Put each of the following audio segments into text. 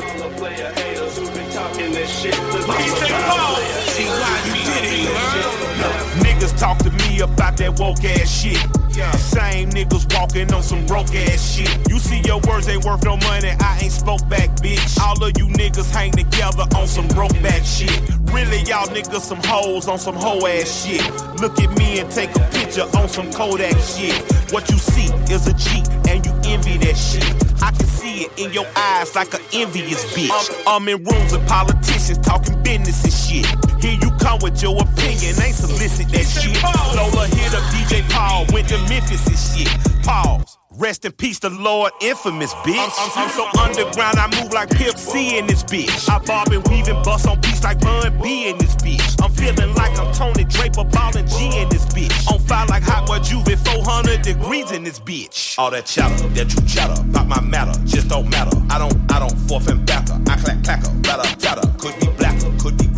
Call a player haters who been talking this shit. Look, he said, Paul, see you did it, man. Niggas talk to me about that woke ass shit. Yeah. Same niggas walking on some broke ass shit. You see your words ain't worth no money, I ain't spoke back, bitch. All of you niggas hang together on some broke back shit. Really, y'all niggas some hoes on some hoe ass shit. Look at me and take a picture on some Kodak shit. What you see is a cheat, and you envy that shit. I can see it in your eyes like an envious bitch. I'm, I'm in rooms with politicians talking business and shit. Here you come with your opinion, ain't solicit that shit. Lola hit up DJ Paul, went to Memphis and shit. Pause. Rest in peace, the Lord, infamous bitch. I'm, I'm, I'm so underground, I move like Pimp C in this bitch. I bob and weave and bust on beats like Bun B in this bitch. I'm feeling like I'm Tony Draper, ballin' G in this bitch. On fire like hot boy Juve, 400 degrees in this bitch. All that chatter, that you chatter, about my matter, just don't matter. I don't, I don't forth and backer. I clack clacker, batter tatter. Could be blacker, could be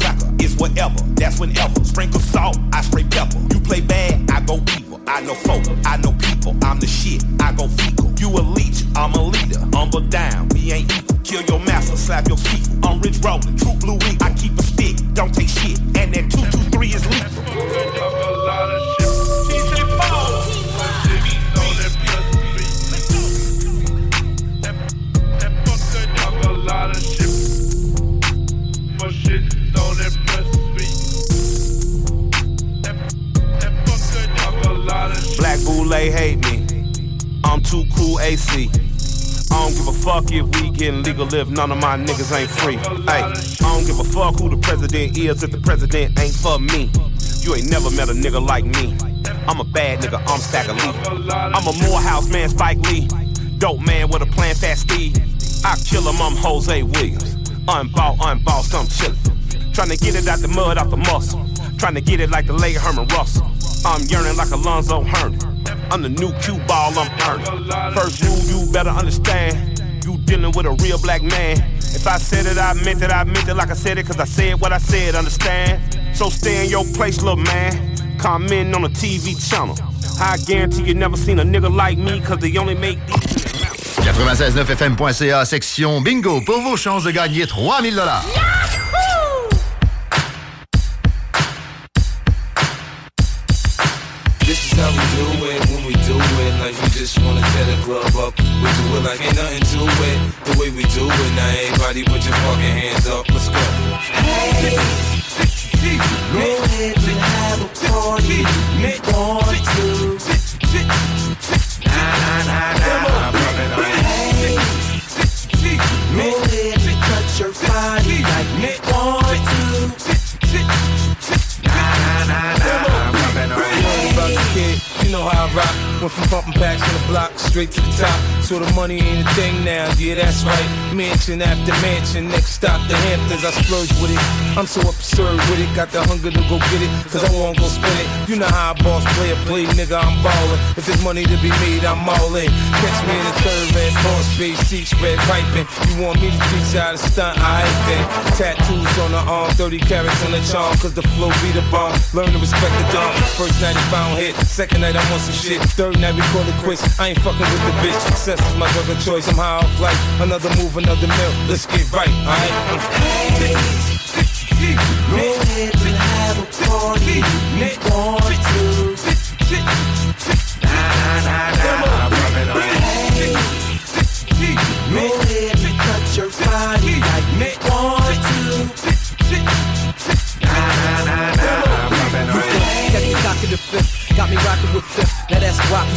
whatever, that's whenever. Sprinkle salt, I spray pepper. You play bad, I go evil. I know folk, I know people. I'm the shit, I go fecal. You a leech, I'm a leader. Humble down, we ain't equal. Kill your master, slap your feet. I'm rich rolling, true blue. I keep a stick, don't take shit. And that 223 is lethal. Black Boule hate me. I'm too cool AC. I don't give a fuck if we getting legal if none of my niggas ain't free. Hey, I don't give a fuck who the president is if the president ain't for me. You ain't never met a nigga like me. I'm a bad nigga, I'm Stagger Lee. I'm a Morehouse man, Spike Lee. Dope man with a plan, fast Steve. I kill him, I'm Hosea Williams. Unbought, unbossed, I'm chillin'. Tryna get it out the mud, out the muscle. Tryna get it like the late Herman Russell. I'm yearning like Alonzo Hernan. I'm the new cue ball, I'm earning. First rule, you better understand. You dealing with a real black man. If I said it, I meant it, I meant it like I said it, cause I said what I said, understand? So stay in your place, little man. Comment on the TV channel. I guarantee you never seen a nigga like me, cause they only make these. 969fm.ca, section bingo, pour vos chances de gagner 3000 dollars. The club up. We do it like ain't nothing to it. The way we do it. Now everybody put your fucking hands up. Let's go. Hey, and have a party to. Nah, nah, nah, nah. Hey, go ahead and cut your Went from pumping packs on the block straight to the top. So the money ain't a thing now, yeah, that's right. Mansion after mansion, next stop the Hamptons. I splurge with it. I'm so absurd with it. Got the hunger to go get it, cause I wanna go spend it. You know how a boss play a play, nigga, I'm ballin'. If there's money to be made, I'm all in. Catch me in the third red boss face, seat spread piping. You want me to teach how to stunt? I ain't then. Tattoos on the arm, 30 carats on the charm, cause the flow be the bomb. Learn to respect the dog. First night he found hit, second night I want some shit. Third night we call it quits. I ain't fucking with the bitch. Success is my drug of choice. I'm high off life. Another move, another mill. Let's get right, alright? Hey, go ahead and have a party want to. Nah, nah, nah. Hey, go ahead and cut your body like you want to. Nah, nah, nah, nah.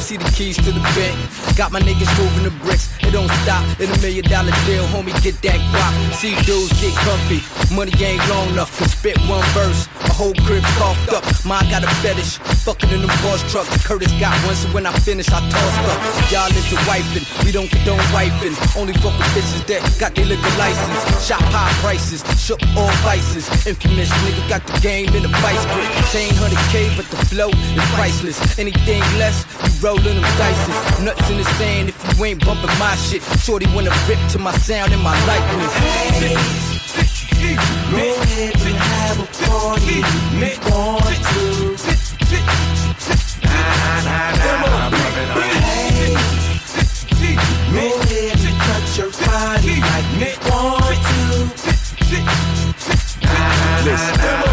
See the keys to the bank. Got my niggas moving the bricks. It don't stop. In a million dollar deal, homie, get that guap. See dudes get comfy. Money ain't long enough to spit one verse. My whole crib's coughed up. Mine got a fetish. Fucking in them boss trucks. Curtis got one, so when I finish, I toss up. Y'all into wiping. We don't condone wiping. Only fuck with bitches that got their liquor license. Shop high prices. Shook all vices. Infamous nigga got the game in a vice grip. Chain 100K, but the flow is priceless. Anything less, you rollin' them dices. Nuts in the sand if you ain't bumping my shit. Shorty wanna rip to my sound and my likeness. Go ahead and have a party you want to. Nah, nah, nah, hey. Go ahead and cut your body like you want to. Nah, nah, nah, me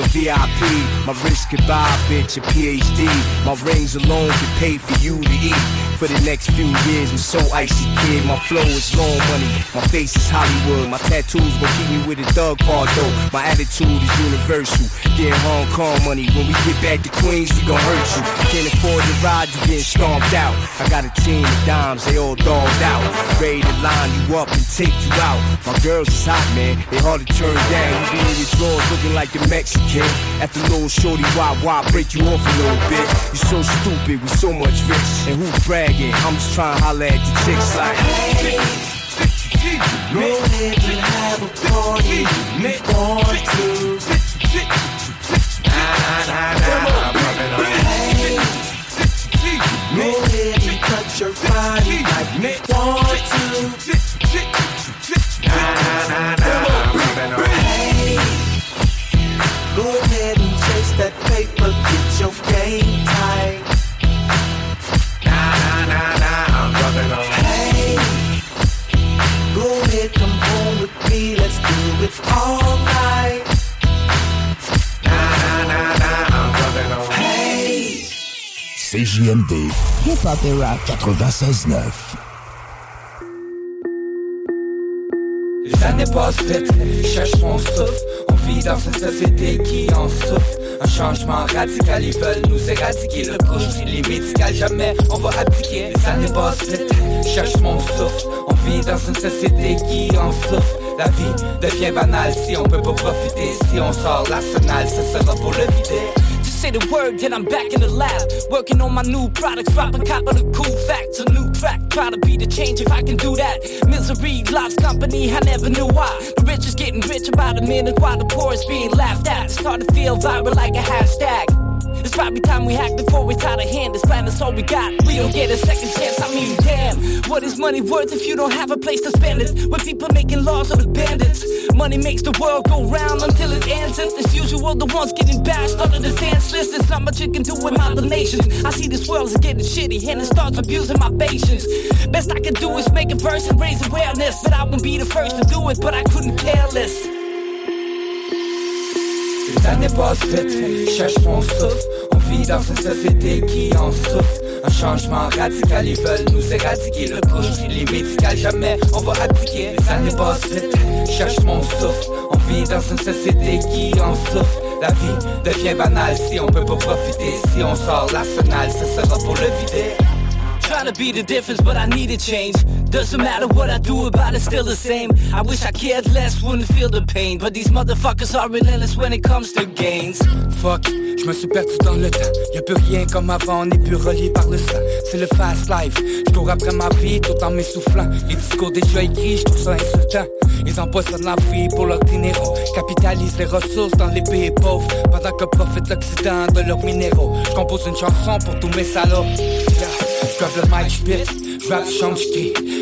Or VIP. My wrist could buy a bitch a PhD. My rings alone could pay for you to eat. For the next few years, I'm so icy, kid. My flow is long money. My face is Hollywood. My tattoos will keep me with a thug part, though. My attitude is universal. Get Hong Kong money. When we get back to Queens, we gon' hurt you. Can't afford to ride, you getting stomped out. I got a team of dimes, they all dogged out. Ready to line you up and take you out. My girls is hot, man. They hard to turn down. You be in your drawers looking like the Mexican. At the little shorty, why, why break you off a little bit? You so stupid with so much rich. And who's bragging? I'm just trying to holler at the chicks like, hey. And have a party Hip-hop et rap. 96.9. Les années passent vite, je cherche mon souffle. On vit dans une société qui en souffre Un changement radical, ils veulent nous éradiquer. Le couche, les médicales, jamais on va appliquer. Les années passent vite, je cherche mon souffle. On vit dans une société qui en souffre La vie devient banale si on peut pas profiter. Si on sort l'arsenal, ce sera pour le vider say the word, then I'm back in the lab. Working on my new products, dropping cop of the cool facts. A new track, try to be the change if I can do that. Misery loves company, I never knew why. The rich is getting rich about a minute while the poor is being laughed at. Starting to feel viral like a hashtag. It's probably time we act before we tie the hand. This plan is all we got. We don't get a second chance. I mean, damn. What is money worth if you don't have a place to spend it? When people making laws are the bandits. Money makes the world go round until it ends. And as usual, the ones getting bashed under the dance list. There's not much you can do with my donations. I see this world is getting shitty and it starts abusing my patience. Best I can do is make a verse and raise awareness. But I won't be the first to do it, but I couldn't care less. Années passent vite, je cherche mon souffle. On vit dans une société qui en souffre. Un changement radical, ils veulent nous éradiquer Le couche, les médicales, jamais on va appliquer. Années passent vite, je cherche mon souffle. On vit dans une société qui en souffre. La vie devient banale si on peut pas profiter. Si on sort l'arsenal, ce sera pour le vider Trying to be the difference, but I need a change. Doesn't matter what I do about it, still the same. I wish I cared less, wouldn't feel the pain. But these motherfuckers are relentless when it comes to gains. Fuck, je me suis perdu dans le temps. Y'a plus rien comme avant, on n'est plus relié par le sang. C'est le fast life. Je cours après ma vie tout en m'essoufflant. Les discours déjà écrits, je trouve ça insultant. Ils empoisonnent la vie pour leur dinero. Capitalisent les ressources dans les pays pauvres. Pendant que profitent l'Occident de leurs minéraux. Je compose une chanson pour tous mes salauds. Yeah. J'grave le mic, j'pite, j'rap, j'change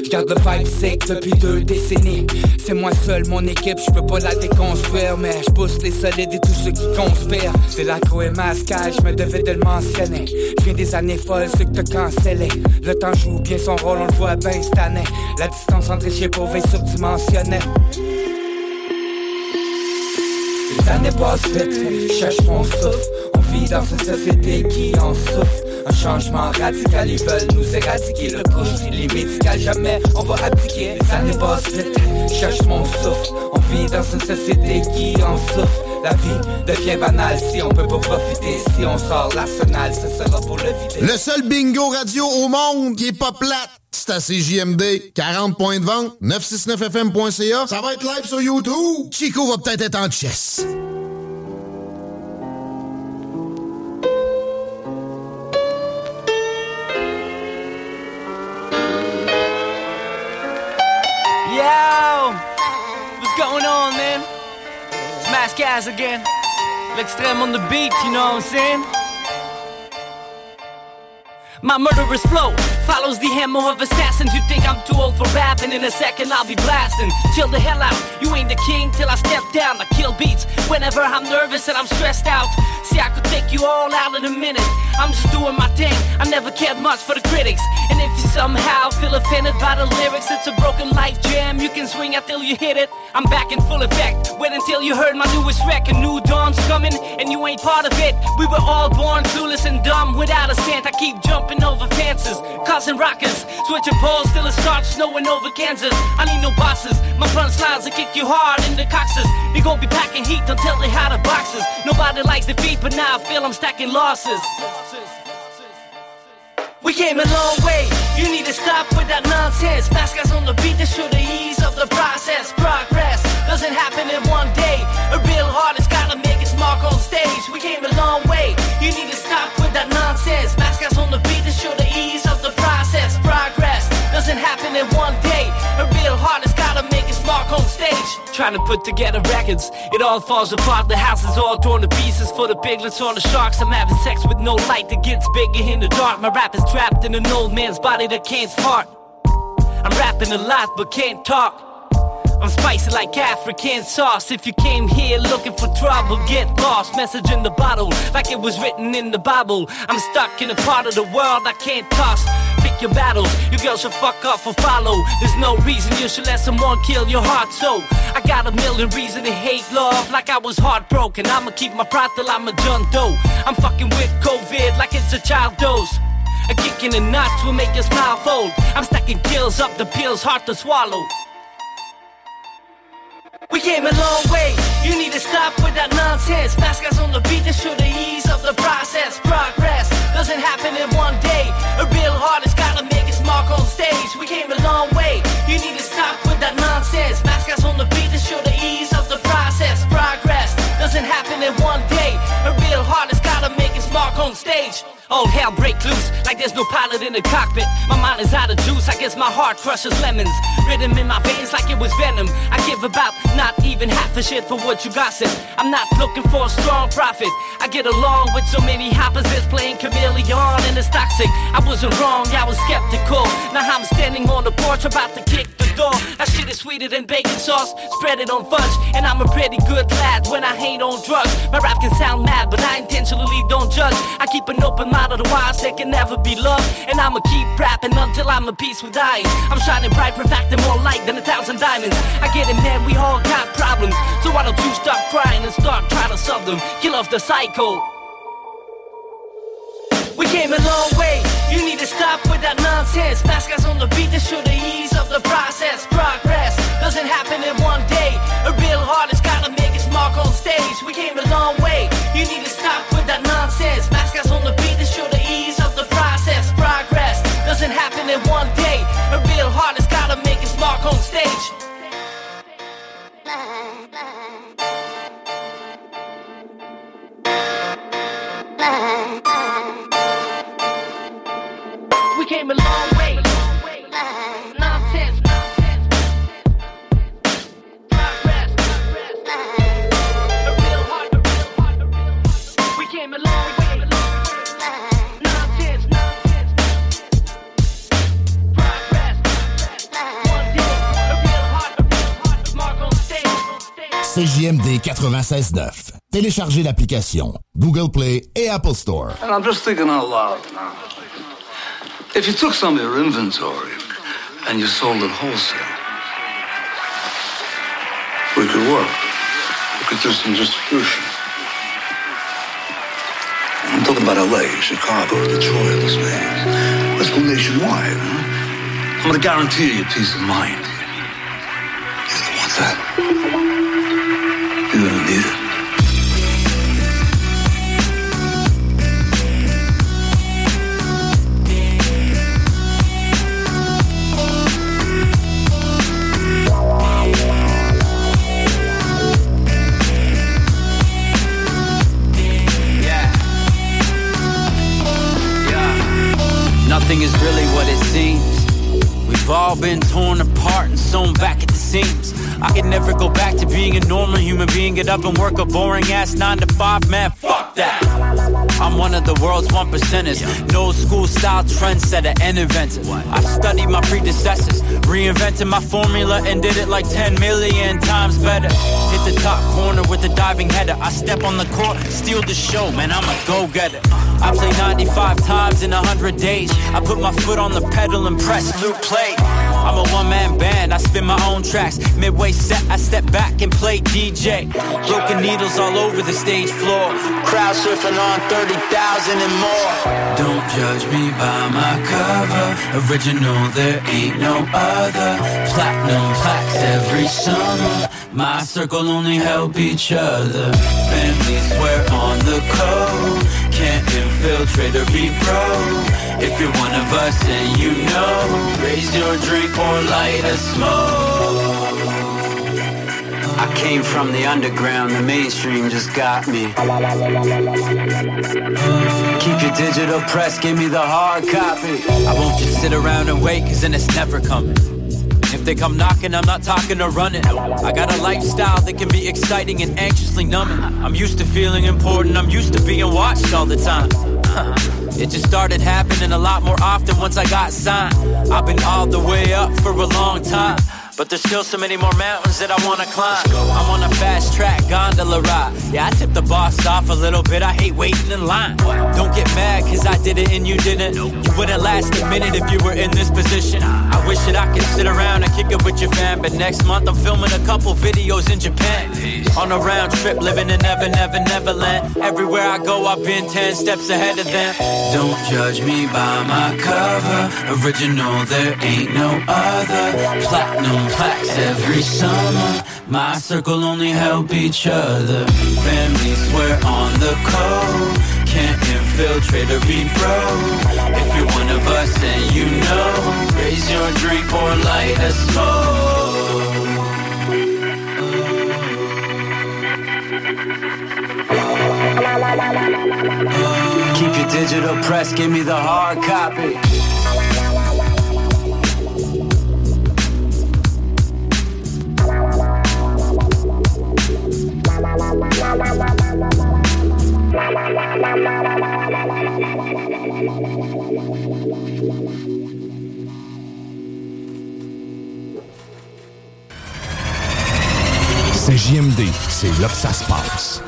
J'garde le vibe sec depuis deux décennies. C'est moi seul, mon équipe, j'peux pas la déconstruire Mais j'pousse les solides et tous ceux qui conspirent. C'est l'accro et mascal, j'me devais de le mentionner. J'viens des années folles, ceux que t'as cancellé. Le temps joue bien son rôle, on le voit bien cette année. La distance entre les pauvres est surdimensionnée. Les années passent vite, cherche mon souffle. On vit dans une société qui en souffre un changement radical, ils veulent nous éradiquer Le couche, les médicales, jamais on va appliquer Les années passent vite, cherche mon souffle On vit dans une société qui en souffre La vie devient banale si on peut pas profiter. Si on sort l'arsenal, ce sera pour le vider. Le seul bingo radio au monde qui est pas plate, c'est à CJMD. 40 points de vente, 969fm.ca. Ça va être live sur YouTube. Chico va peut-être être en chess. Gas again. L'extreme on the beat, you know what I'm saying? My murderous flow follows the hammer of assassins. You think I'm too old for rapping? In a second, I'll be blasting. Chill the hell out. You ain't the king till I step down. I kill beats whenever I'm nervous and I'm stressed out. See, I could take you all out in a minute. I'm just doing my thing. I never cared much for the critics. And if you somehow feel offended by the lyrics, it's a broken life jam. You can swing out till you hit it. I'm back in full effect. Wait until you heard my newest record. New dawn's coming, and you ain't part of it. We were all born clueless and dumb without a cent. I keep jumping over fences, causing rockets. Switching poles till it starts snowing over Kansas. I need no bosses. My punchlines will kick you hard in the coxes. We gon' be packing heat until they hide the boxes. Nobody likes defeat, but now I feel I'm stacking losses. We came a long way. You need to stop with that nonsense. Fast guys on the beat to show the ease of the process. Progress doesn't happen in one day. A real artist gotta make its mark on stage. We came a long way. You need to stop with that nonsense. Fast guys on the beat to show the ease doesn't happen in one day. A real artist gotta make its mark on stage. Trying to put together records, it all falls apart. The house is all torn to pieces for the piglets or the sharks. I'm having sex with no light that gets bigger in the dark. My rap is trapped in an old man's body that can't fart. I'm rapping a lot but can't talk. I'm spicy like African sauce. If you came here looking for trouble, get lost. Message in the bottle, like it was written in the Bible. I'm stuck in a part of the world I can't toss. Pick your battles, you girls should fuck off or follow. There's no reason you should let someone kill your heart. So I got a million reasons to hate love, like I was heartbroken. I'ma keep my pride till I'm a John. I'm fucking with COVID like it's a child dose. A kick in the nuts will make your smile fold. I'm stacking kills up the pills, hard to swallow. We came a long way. You need to stop with that nonsense. Fast guys on the beat to show the ease of the process. Progress doesn't happen in one day. A real artist gotta make its mark on stage. We came a long way. You need to stop with that nonsense. Fast guys on the beat to show the ease of the process. Progress doesn't happen in one day. A real artist gotta make its mark on stage. All hell break loose, like there's no pilot in the cockpit. My mind is out of juice, I guess my heart crushes lemons. Rhythm in my veins like it was venom. I give about not even half a shit for what you gossip. I'm not looking for a strong profit. I get along with so many opposites playing chameleon and it's toxic. I wasn't wrong, I was skeptical. Now I'm standing on the porch about to kick the door. That shit is sweeter than bacon sauce. Spread it on fudge, and I'm a pretty good lad when I hate on drugs. My rap can sound mad, but I intentionally don't judge. I keep an open mind, otherwise there can never be loved. And I'ma keep rapping until I'm at peace with dying. I'm shining bright, perfecting more light than a thousand diamonds. I get it, man, we all got problems. So why don't you stop crying and start trying to solve them? Kill off the cycle. We came a long way. You need to stop with that nonsense. Fast guys on the beat to show the ease of the process. Progress doesn't happen in one day. A real artist gotta make its mark on stage. We came a long way. You need to stop with that nonsense. Guys on the beat to show the ease of the process. Progress doesn't happen in one day. A real artist gotta make its mark on stage. CJMD 96.9. Téléchargez l'application Google Play et Apple Store. And I'm just thinking out loud now. If you took some of your inventory and you sold it wholesale, we could work. We could do some distribution. I'm talking about LA, Chicago, Detroit, Las Vegas. Let's go nationwide, huh? I'm gonna guarantee you peace of mind. You don't want that. Nothing is really what it seems. We've all been torn apart and sewn back at the seams. I can never go back to being a normal human being. Get up and work a boring ass nine to five, man. Fuck that. I'm one of the world's one percenters. No school style trendsetter and inventor. I studied my predecessors, reinvented my formula and did it like 10 million times better. Hit the top corner with a diving header. I step on the court, steal the show, man. I'm a go getter. I play 95 times in 100 days. I put my foot on the pedal and press loop play. I'm a one man band, I spin my own tracks. Midway set, I step back and play DJ. Broken needles all over the stage floor. Crowd surfing on 30,000 and more. Don't judge me by my cover. Original, there ain't no other. Platinum plaques every summer. My circle only help each other. Family swear on the code. Can't infiltrate or be broke. If you're one of us and you know, raise your drink or light a smoke. I came from the underground, the mainstream just got me. Keep your digital press, give me the hard copy. I won't just sit around and wait, cause then it's never coming. If they come knocking, I'm not talking or running. I got a lifestyle that can be exciting and anxiously numbing. I'm used to feeling important, I'm used to being watched all the time. It just started happening a lot more often once I got signed. I've been all the way up for a long time. But there's still so many more mountains that I wanna climb. I'm on a fast track gondola ride. Yeah, I tip the boss off a little bit. I hate waiting in line. Don't get mad cause I did it and you didn't. You wouldn't last a minute if you were in this position. Wish that I could sit around and kick it with your fam. But next month I'm filming a couple videos in Japan. On a round trip, living in Never, Never, Neverland. Everywhere I go, I've been 10 steps ahead of them. Don't judge me by my cover. Original, there ain't no other. Platinum plaques every summer. My circle only help each other. Family swear on the code. Can't infiltrate or be broke. If you're one of us and you know, raise your drink or light a smoke. Oh. Oh. Keep your digital press, give me the hard copy. JMD, c'est là que ça se passe.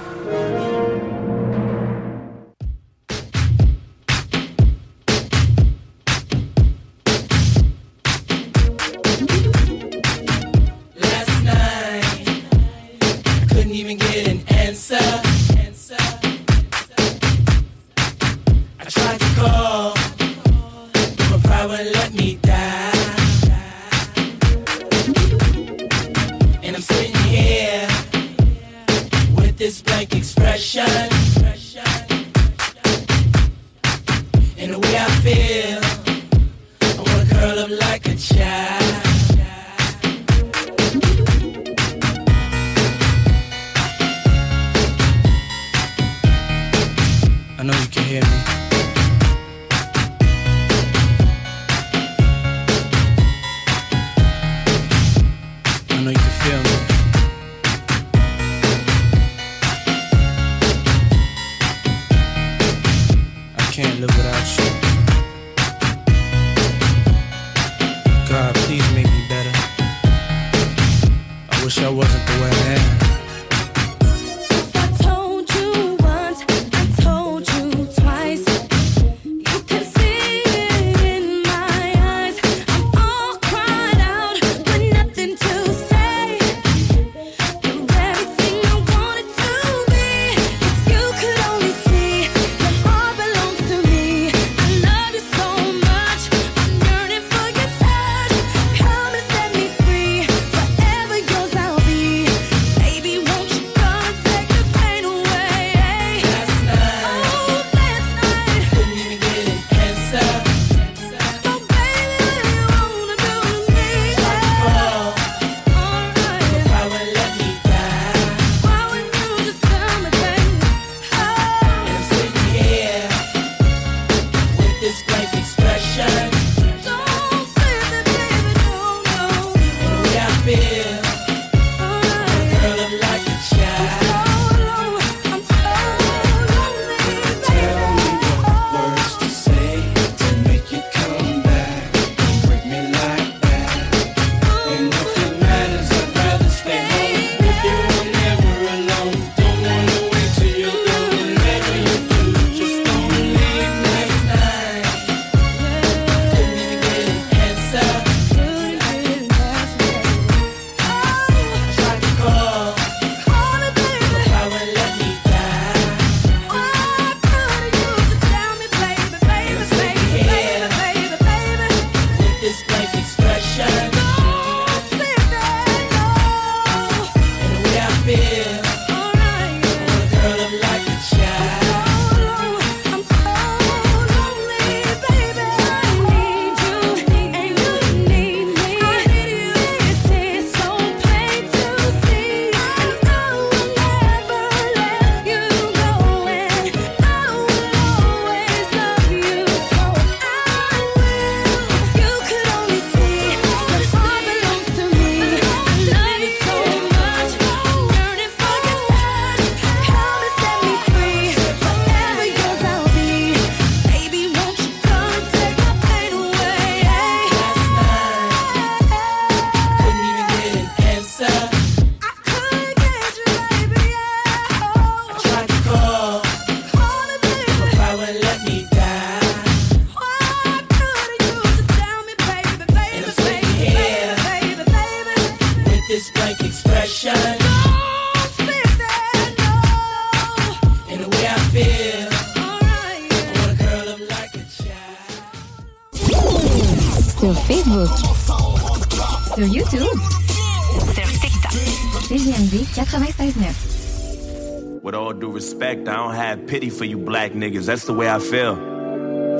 Respect, I don't have pity for you black niggas. That's the way I feel.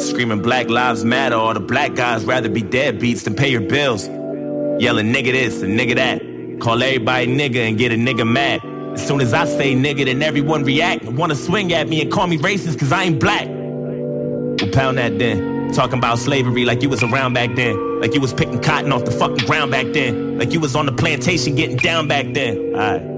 Screaming Black Lives Matter, all the black guys rather be dead beats than pay your bills. Yelling nigga this and nigga that. Call everybody nigga and get a nigga mad. As soon as I say nigga, then everyone react and wanna swing at me and call me racist cause I ain't black. Well, pound that then. Talking about slavery like you was around back then. Like you was picking cotton off the fucking ground back then. Like you was on the plantation getting down back then. Alright.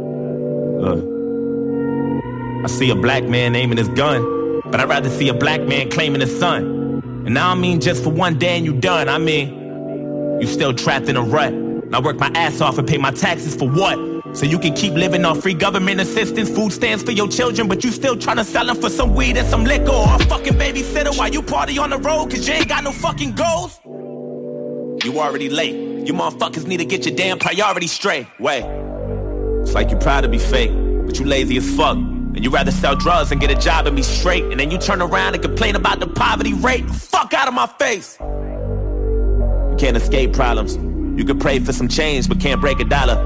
See a black man aiming his gun, but I'd rather see a black man claiming his son. And I don't mean just for one day and you done. I mean, you still trapped in a rut. And I work my ass off and pay my taxes for what? So you can keep living off free government assistance, food stamps for your children, but you still trying to sell them for some weed and some liquor or a fucking babysitter while you party on the road cause you ain't got no fucking goals? You already late. You motherfuckers need to get your damn priorities straight. Wait. It's like you proud to be fake, but you lazy as fuck. And you rather sell drugs and get a job and be straight. And then you turn around and complain about the poverty rate. Fuck out of my face. You can't escape problems. You can pray for some change, but can't break a dollar.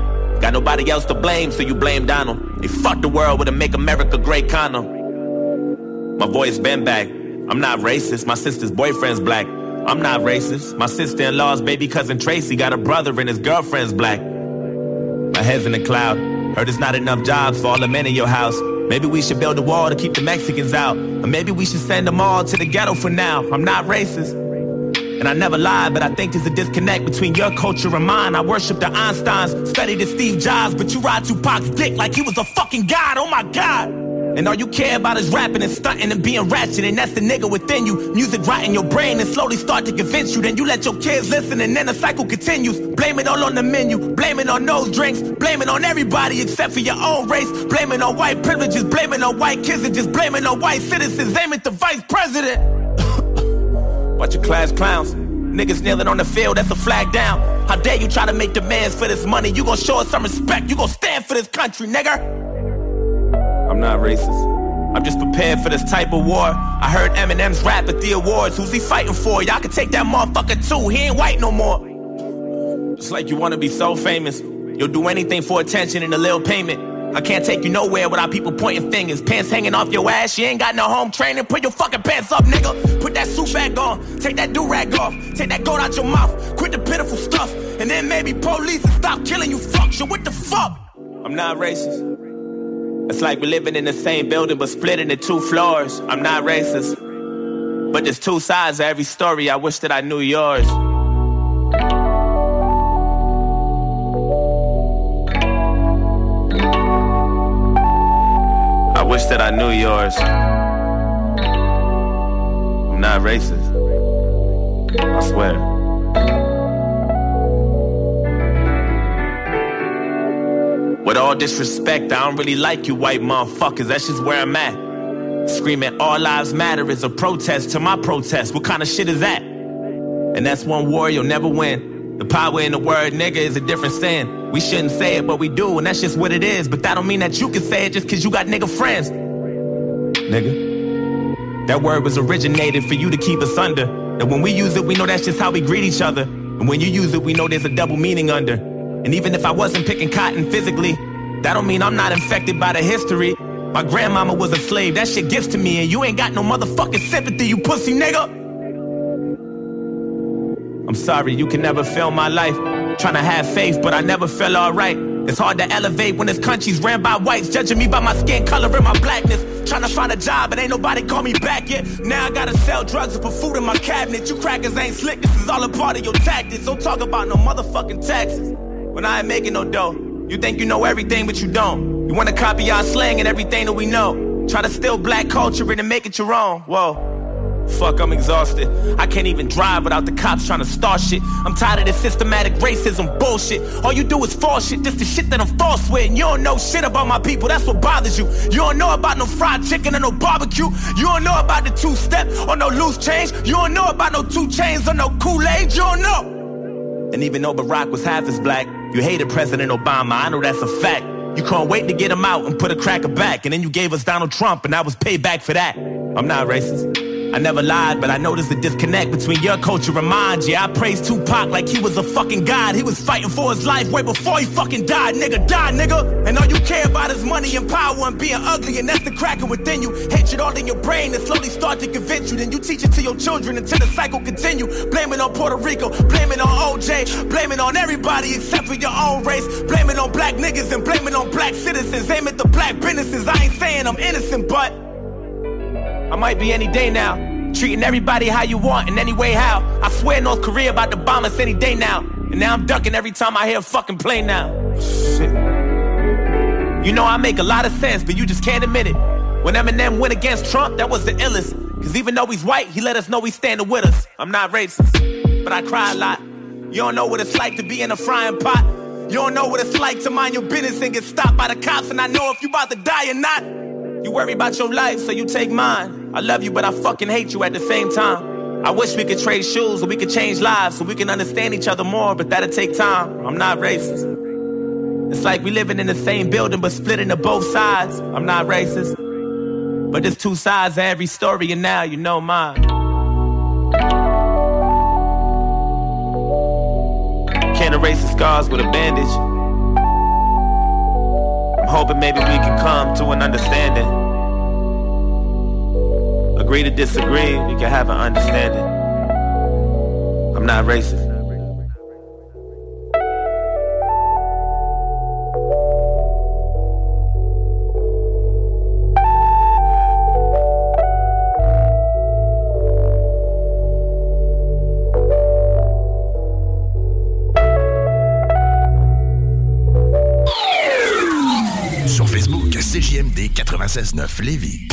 Got nobody else to blame, so you blame Donald. They fucked the world with a make America great condom. My voice been back. I'm not racist. My sister's boyfriend's black. I'm not racist. My sister-in-law's baby cousin Tracy got a brother and his girlfriend's black. My head's in the cloud. Heard it's not enough jobs for all the men in your house. Maybe we should build a wall to keep the Mexicans out. Or maybe we should send them all to the ghetto for now. I'm not racist. And I never lied, but I think there's a disconnect between your culture and mine. I worship the Einsteins, study the Steve Jobs, but you ride Tupac's dick like he was a fucking god. Oh my god. And all you care about is rapping and stunting and being ratchet, and that's the nigga within you. Music rot in your brain and slowly start to convince you. Then you let your kids listen, and then the cycle continues. Blame it all on the menu, blame it on those drinks, blame it on everybody except for your own race. Blame it on white privileges, blame it on white kids, and just blame it on white citizens. Aim at the vice president. Watch your class clowns. Niggas kneeling on the field, that's a flag down. How dare you try to make demands for this money? You gon' show us some respect. You gon' stand for this country, nigga. I'm not racist. I'm just prepared for this type of war. I heard Eminem's rap at the awards. Who's he fighting for? Y'all can take that motherfucker too. He ain't white no more. It's like you wanna be so famous. You'll do anything for attention and a little payment. I can't take you nowhere without people pointing fingers. Pants hanging off your ass, you ain't got no home training. Put your fucking pants up, nigga. Put that suit back on. Take that do rag off. Take that gold out your mouth. Quit the pitiful stuff. And then maybe police will stop killing you fucks. Yo, what the fuck? I'm not racist. It's like we're living in the same building but split into two floors. I'm not racist. But there's two sides to every story. I wish that I knew yours. I wish that I knew yours. I'm not racist. I swear. With all disrespect, I don't really like you white motherfuckers. That's just where I'm at. Screaming all lives matter is a protest to my protest. What kind of shit is that? And that's one war you'll never win. The power in the word nigga is a different sin. We shouldn't say it, but we do, and that's just what it is. But that don't mean that you can say it just cause you got nigga friends. Nigga. That word was originated for you to keep us under. And when we use it, we know that's just how we greet each other. And when you use it, we know there's a double meaning under. And even if I wasn't picking cotton physically, that don't mean I'm not infected by the history. My grandmama was a slave, that shit gets to me, and you ain't got no motherfucking sympathy, you pussy nigga. I'm sorry, you can never feel my life. Trying to have faith, but I never feel alright. It's hard to elevate when this country's ran by whites, judging me by my skin color and my blackness. Trying to find a job, but ain't nobody call me back yet. Now I gotta sell drugs and put food in my cabinet. You crackers ain't slick, this is all a part of your tactics. Don't talk about no motherfucking taxes when I ain't making no dough. You think you know everything, but you don't. You wanna copy our slang and everything that we know. Try to steal black culture and make it your own. Whoa. Fuck, I'm exhausted. I can't even drive without the cops trying to start shit. I'm tired of this systematic racism bullshit. All you do is false shit, just the shit that I'm false with. And you don't know shit about my people, that's what bothers you. You don't know about no fried chicken or no barbecue. You don't know about the two step or no loose change. You don't know about no two chains or no Kool-Aid. You don't know. And even though Barack was half as black, you hated President Obama. I know that's a fact. You can't wait to get him out and put a cracker back. And then you gave us Donald Trump, and I was paid back for that. I'm not racist. I never lied, but I noticed the disconnect between your culture and mine. Yeah, I praise Tupac like he was a fucking god. He was fighting for his life way before he fucking died. Nigga, die, nigga. And all you care about is money and power and being ugly, and that's the cracking within you. Hatred all in your brain and slowly start to convince you. Then you teach it to your children until the cycle continue. Blame it on Puerto Rico, blame it on OJ, blame it on everybody except for your own race. Blame it on black niggas and blame it on black citizens. Aim at the black businesses. I ain't saying I'm innocent, but I might be any day now. Treating everybody how you want in any way how. I swear North Korea about to bomb us any day now. And now I'm ducking every time I hear a fucking plane now. Shit. You know I make a lot of sense, but you just can't admit it. When Eminem went against Trump, that was the illest. Cause even though he's white, he let us know he's standing with us. I'm not racist, but I cry a lot. You don't know what it's like to be in a frying pot. You don't know what it's like to mind your business and get stopped by the cops. And I know if you about to die or not. You worry about your life, so you take mine. I love you, but I fucking hate you at the same time. I wish we could trade shoes so we could change lives so we can understand each other more, but that'll take time. I'm not racist. It's like we living in the same building but split into both sides. I'm not racist. But there's two sides of every story, and now you know mine. Can't erase the scars with a bandage. I'm hoping maybe we can come to an understanding. Agree to disagree, we can have an understanding. I'm not racist. 96.9 Lévis.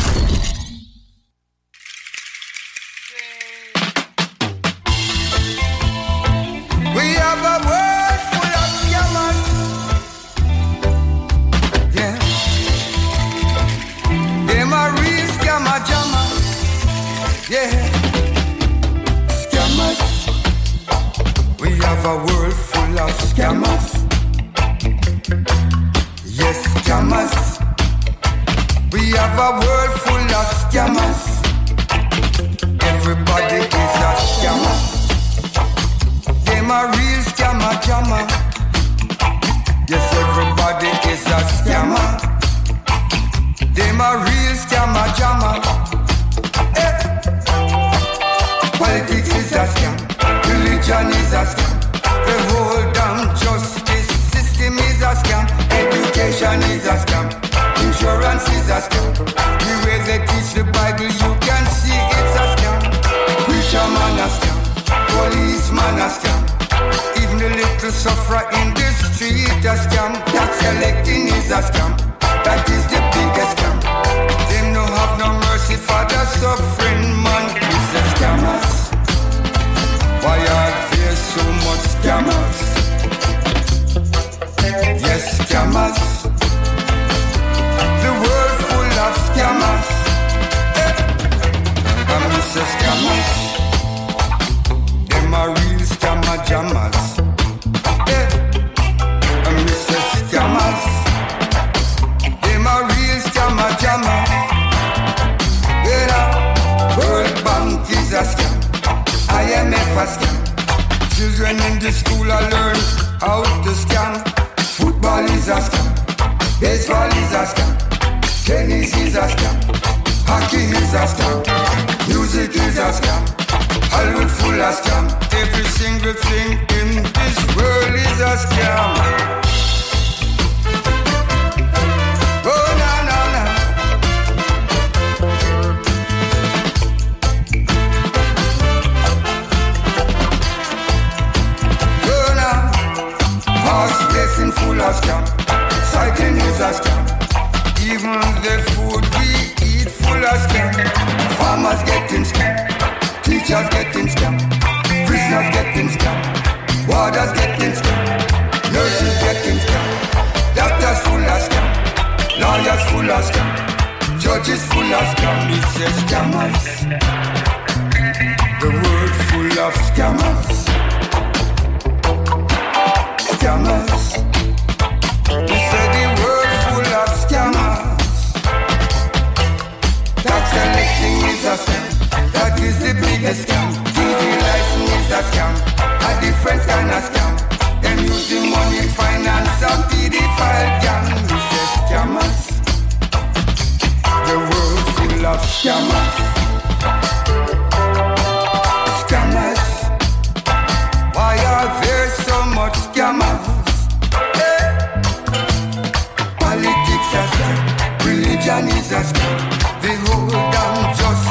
Education is a scam. Insurance is a scam. The way they teach the Bible, you can see it's a scam. Preacher man a scam. Policeman a scam. Even the little sufferer in the street a scam. Tax collecting is a scam. That is the biggest scam. Them no have no mercy for the suffering man. It's a scammers. Why are there so much scammers? Scammers. The world full of scammers. Eh. I'm Mr. Scammers. Them are real scammer jammers. Eh. Scammers. Them real scammer jammers. World Bank is a scam. A scam. Children in the school are learn how to scam. Football is a scam. Baseball is a scam. Tennis is a scam. Hockey is a scam. Music is a scam. Hollywood full of scam. Every single thing in this world is a scam. Scam. Cycling is a scam. Even the food we eat full of scam. Farmers getting scam. Teachers getting scam. Prisoners getting scam. Warders getting scam. Nurses getting scam. Doctors full of scam. Lawyers full of scam. Judges full of scam. It's a scammers. The world full of scammers. Scammers. Is. The biggest scam. TV license is a scam. A different kind of scam. Them use the money finance a pedophile gang. We say scammers. The world full of scammers. Scammers. Why are there so much scammers? Politics a scam. Religion is a scam. The whole damn is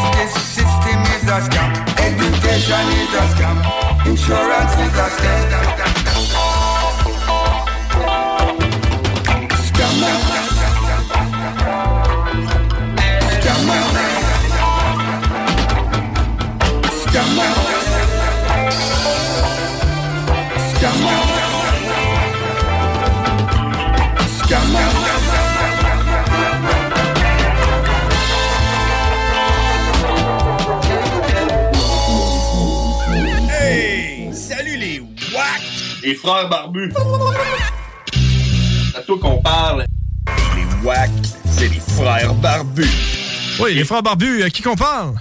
a scam. Education is a scam. Insurance is a scam. Frères barbus! C'est à toi qu'on parle. Les WAC, c'est les frères barbus. Oui, les frères barbus, à qui qu'on parle?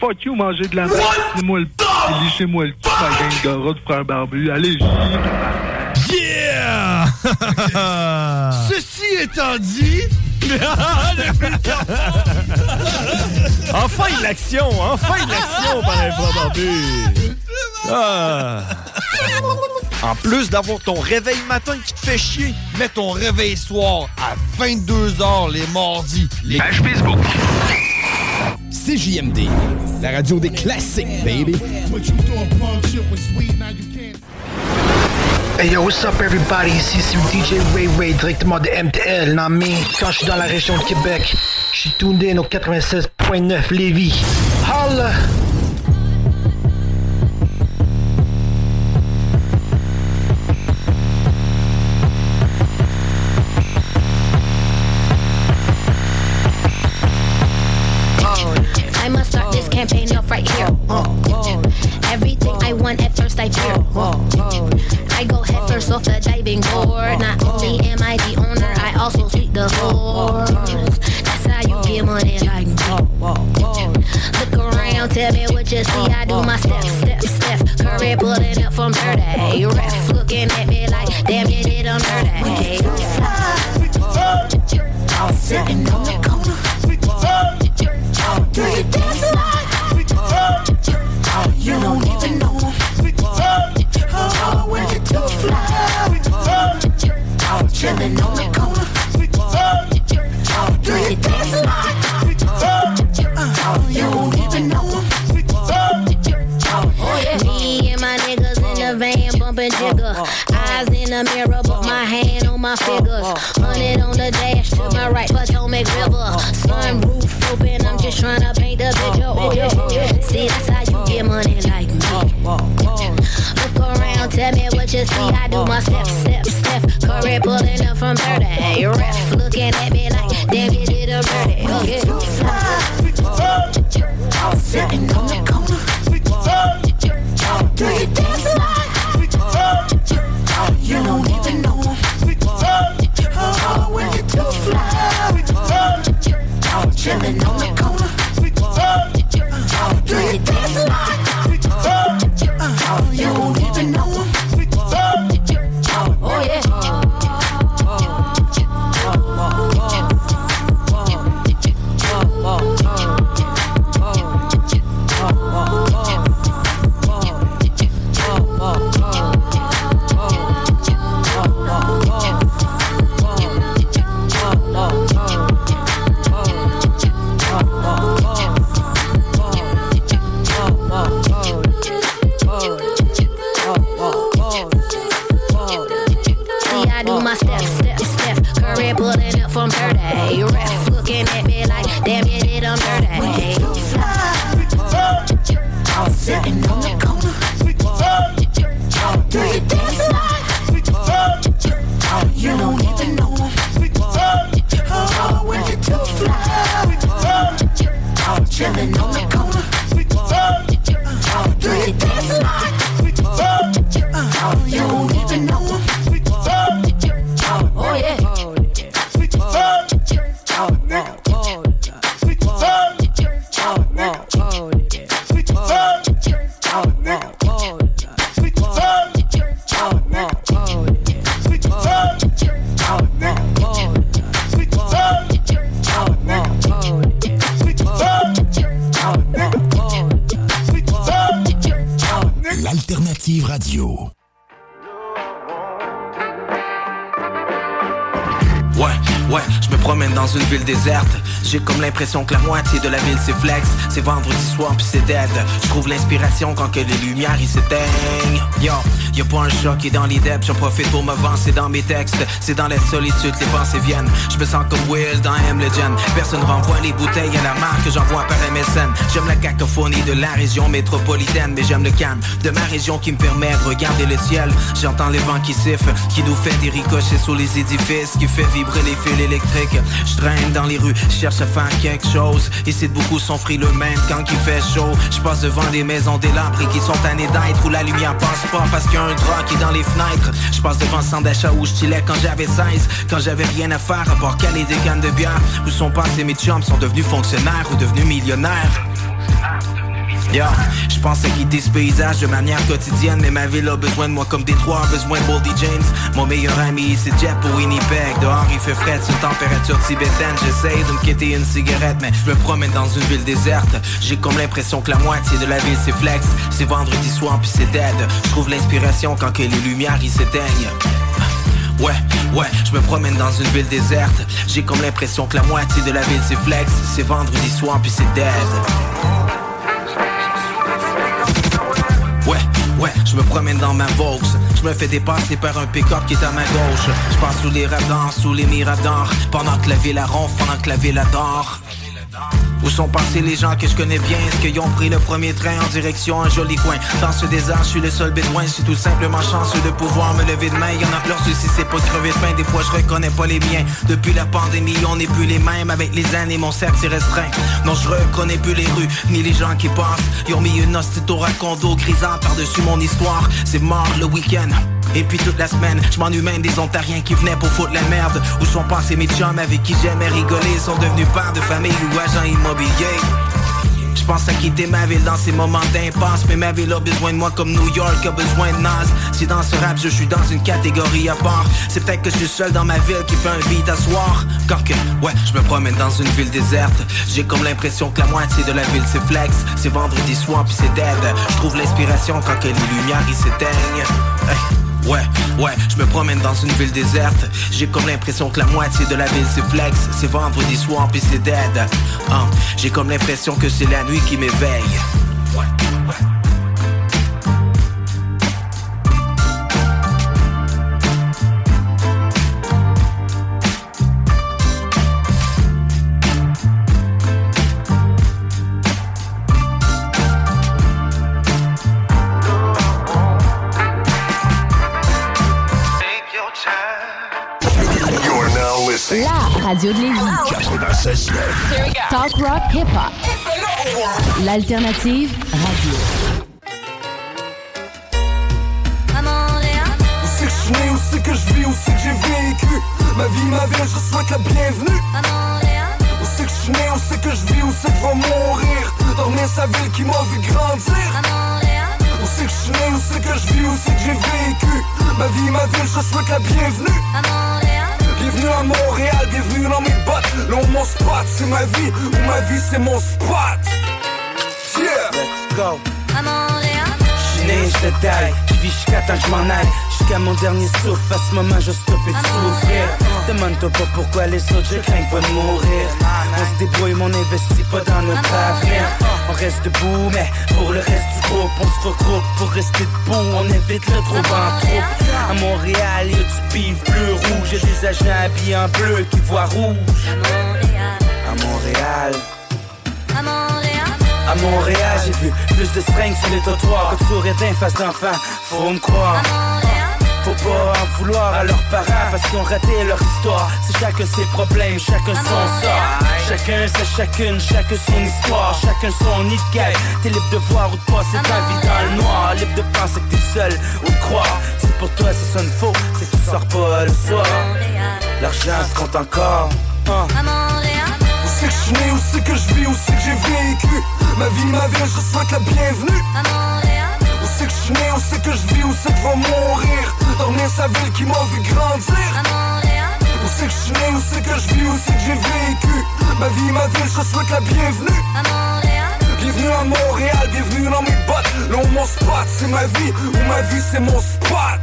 Fuck you, manger de la merde. Lissez-moi le p. Lissez-moi le p. Ma gang de rats de frères barbus. Allez, Yeah! Ceci étant dit. enfin de l'action! Enfin de l'action par les frères barbus! Ah. En plus d'avoir ton réveil matin qui te fait chier, mets ton réveil soir à 22h les mardis. Les pages Facebook. CJMD, la radio des classiques, baby. Hey yo, what's up everybody? Ici c'est DJ Ray Ray directement de MTL, non mais quand je suis dans la région de Québec, je suis tuned in au 96.9 Lévis. Holla! Right here. Everything I want at first I fear. I go head first off the diving board. Not only am I the owner, I also sweep the floors. That's how you get money like me. Look around, tell me what you see. I do my step, step, step. Curry pulling up from dirty. Ref looking at me like, damn, you did them dirty. Sitting on the corner. Do you dance don't even know Oh, when you're fly Chillin' on the corner Do you dance like You don't even know Me and my niggas in the van bumping jigger Eyes in the mirror, but my hand on my figures. Hundred on the dash to my right, Potomac River. Sunroof open, I'm just trying to paint the picture. Oh yeah, yeah. See, that's me Look around, tell me what you see. I do my step, step, step. Curry pulling up from 30 Ref looking at me like, damn, you did a dirty yeah know Oh, you're too fly Chillin' on the C'est vendredi soir puis c'est dead. Trouve l'inspiration quand que les lumières ils s'éteignent. Yo, y a pas un chat qui est dans les depths. J'en profite pour me c'est dans mes textes. C'est dans la solitude que les pensées viennent. Je me sens comme Will dans M Legend. Personne renvoie les bouteilles à la marque que j'envoie par MSN. J'aime la cacophonie de la région métropolitaine, mais j'aime le calme de ma région qui me permet de regarder le ciel. J'entends les vents qui sifflent, qui nous fait des ricochets sous les édifices, qui fait vibrer les fils électriques. Je traîne dans les rues, cherche à faire quelque chose. Ici, beaucoup sont frileux même quand il fait chaud. Je passe devant des maisons délabrées qui sont tannées d'être où la lumière passe pas parce qu'il y a un drap qui est dans les fenêtres. Je passe devant le centre d'achat où je quand j'avais 16, quand j'avais rien à faire à part caler des cannes de bière. Où sont passés mes chums, sont devenus fonctionnaires ou devenus millionnaires? Yo, je pense à quitter ce paysage de manière quotidienne Mais ma ville a besoin de moi comme Détroit a besoin de Boldy James. Mon meilleur ami c'est Jet pour Winnipeg. Dehors il fait frais, c'est température tibétaine. J'essaye de me quitter une cigarette Mais je me promène dans une ville déserte. J'ai comme l'impression que la moitié de la ville c'est flex. C'est vendredi soir puis c'est dead. Je trouve l'inspiration quand que les lumières ils s'éteignent. Ouais, ouais, je me promène dans une ville déserte. J'ai comme l'impression que la moitié de la ville c'est flex. C'est vendredi soir puis c'est dead Ouais, je me promène dans ma Vaux. Je me fais dépasser par un pick-up qui est à ma gauche. Je passe sous les radars, sous les miradors Pendant que la ville a ronfle, pendant que la ville adore où sont passés les gens que je connais bien? Est-ce qu'ils ont pris le premier train en direction un joli coin? Dans ce désert, je suis le seul bédouin Je suis tout simplement chanceux de pouvoir me lever de main Y'en a leur souci, c'est pas de crever de Des fois, je reconnais pas les miens. Depuis la pandémie, on n'est plus les mêmes. Avec les années, mon cercle s'est restreint. Non, je reconnais plus les rues, ni les gens qui passent. Ils ont mis une hostie au racondo grisant par-dessus mon histoire. C'est mort le week-end et puis toute la semaine, je m'ennuie même des Ontariens qui venaient pour foutre la merde. Où sont passés mes chums avec qui j'aimais rigoler? Sont devenus pères de famille ou agents immobiliers. Je pense à quitter ma ville dans ces moments d'impasse. Mais ma ville a besoin de moi comme New York a besoin de Nas. Si dans ce rap je suis dans une catégorie à part C'est peut-être que je suis seul dans ma ville qui fait un beat à soir. Quand que, ouais, je me promène dans une ville déserte. J'ai comme l'impression que la moitié de la ville c'est flex. C'est vendredi soir puis c'est dead. Je trouve l'inspiration quand que les lumières ils s'éteignent Ouais, ouais, je me promène dans une ville déserte. J'ai comme l'impression que la moitié de la ville c'est flex C'est vendredi soir puis c'est dead. Hein, J'ai comme l'impression que c'est la nuit qui m'éveille radio de Lévis. 96.9. Talk rock hip hop. L'alternative radio. Je suis né, où c'est que je vis, où c'est que j'ai vécu? Ma vie, ma ville, je souhaite la bienvenue Où c'est que je suis né, où c'est que je vis, où c'est que je vais mourir? Dormir sa ville qui m'a vu grandir Où c'est que je suis né, où c'est que je vis, où c'est que j'ai vécu? Ma vie, ma ville, je souhaite la bienvenue Bienvenue à Montréal, bienvenue dans mes bottes. Là où mon spot, c'est ma vie, où ma vie, c'est mon spot. Yeah. Let's go. J'suis né, je détaille, je vis jusqu'à temps que je m'en aille. Jusqu'à mon dernier souffle, à ce moment je stoppé de souffrir Demande-toi pas pourquoi les autres, je crains pas de mourir. On se débrouille, mais on investit pas dans notre avenir On reste debout, mais pour le reste du groupe On se regroupe pour rester debout, on évite le trop en troupe À Montréal, y'a du bif bleu, rouge. Y'a des agents habillés en bleu qui voient rouge. À Montréal. À Montréal, j'ai vu plus de strings sur les trottoirs. Que de sourires d'un face d'enfant. Faut me croire. Faut pas en vouloir à leurs parents parce qu'ils ont raté leur histoire. C'est chacun ses problèmes, chacun son sort. Chacun sa chacune, chacun son histoire, chacun son nid de guerre. T'es libre de voir ou de passer ta vie dans le noir. Libre de penser que t'es seul ou de croire. C'est pour toi, ça sonne faux, c'est que tu sors pas le soir. L'argent se compte encore. Hein. Où c'est que je suis né, où c'est que je vis, où c'est que j'ai vécu? Ma vie, ma ville, je souhaite la bienvenue Où c'est que je suis né, où c'est que je vis, où c'est que je vais mourir? Dormir sa ville qui m'a vu grandir. Où c'est que je suis né, où c'est que je vis, où c'est que j'ai vécu. Ma vie, ma ville, je souhaite la bienvenue. Bienvenue à Montréal, bienvenue dans mes bottes. Là où mon spot c'est ma vie, où ma vie c'est mon spot.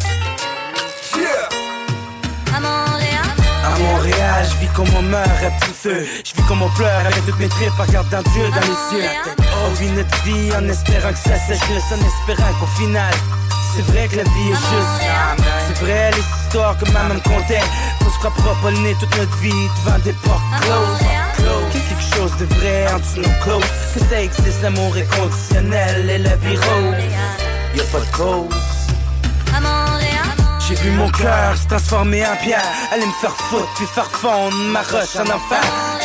Yeah. À Montréal. À Montréal, je vis comme on meurt à petit feu. Je vis comme on pleure avec toutes mes tripes, regardant Dieu dans les yeux. On vit notre vie en espérant que ça sèche en espérant qu'au final, c'est vrai que la vie est juste. C'est vrai les histoires que maman me contait. Qu'on se frappera pas le nez toute notre vie devant des portes closes. Close. Quelque chose de vrai en dessous de nos. Que ça existe, l'amour est conditionnel et la vie rose. Y'a pas de cause. J'ai vu mon cœur se transformer en pierre Aller me faire foutre puis faire fondre ma roche en enfer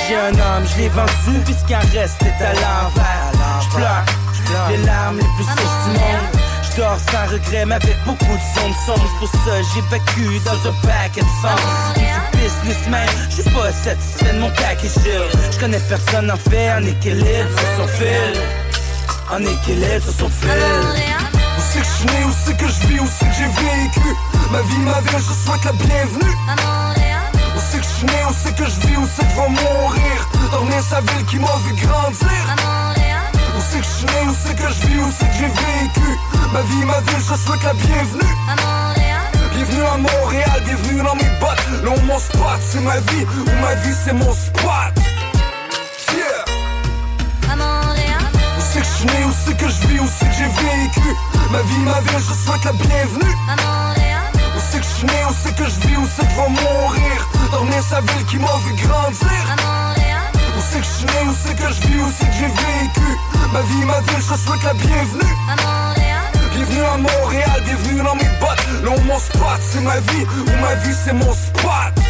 J'ai un homme, je l'ai vendu puis ce qui en reste est à l'envers Je pleure, les larmes les plus sèches du monde je dors sans regret, mais avec beaucoup de zones sombres. C'est pour ça j'ai vécu dans un paquet de petite businessman, je suis pas satisfait de mon package. Je connais personne en fait, en équilibre sur son fil. En équilibre sur son fil. Où c'est que je suis né, où c'est que je vis, où c'est que j'ai vécu? Ma vie, ma vie, je souhaite la bienvenue Où c'est que je suis né, où c'est que je vis, où c'est que je vais mourir? Dormir sa ville qui m'a vu grandir c'est que je suis né, où c'est que je vis, où c'est que j'ai vécu. Ma vie, ma ville, je souhaite la bienvenue. À Montréal. Bienvenue à Montréal, bienvenue dans mes bottes. Là où mon spot, c'est ma vie, où ma vie, c'est mon spot. Yeah. À Montréal. Où c'est que je suis né, où c'est que je vis, où c'est que j'ai vécu. Ma vie, ma ville, je souhaite la bienvenue. À Montréal. Où c'est que je suis né, où c'est que je vis, où c'est que je vais mourir. Dormir sa ville qui m'a vu grandir. À Montréal. Où c'est que je suis où c'est que je vis, où c'est que j'ai vécu. Ma vie, ma ville, je souhaite la bienvenue. À Montréal Bienvenue à Montréal, bienvenue dans mes bottes. Là où mon spot, c'est ma vie, où ma vie, c'est mon spot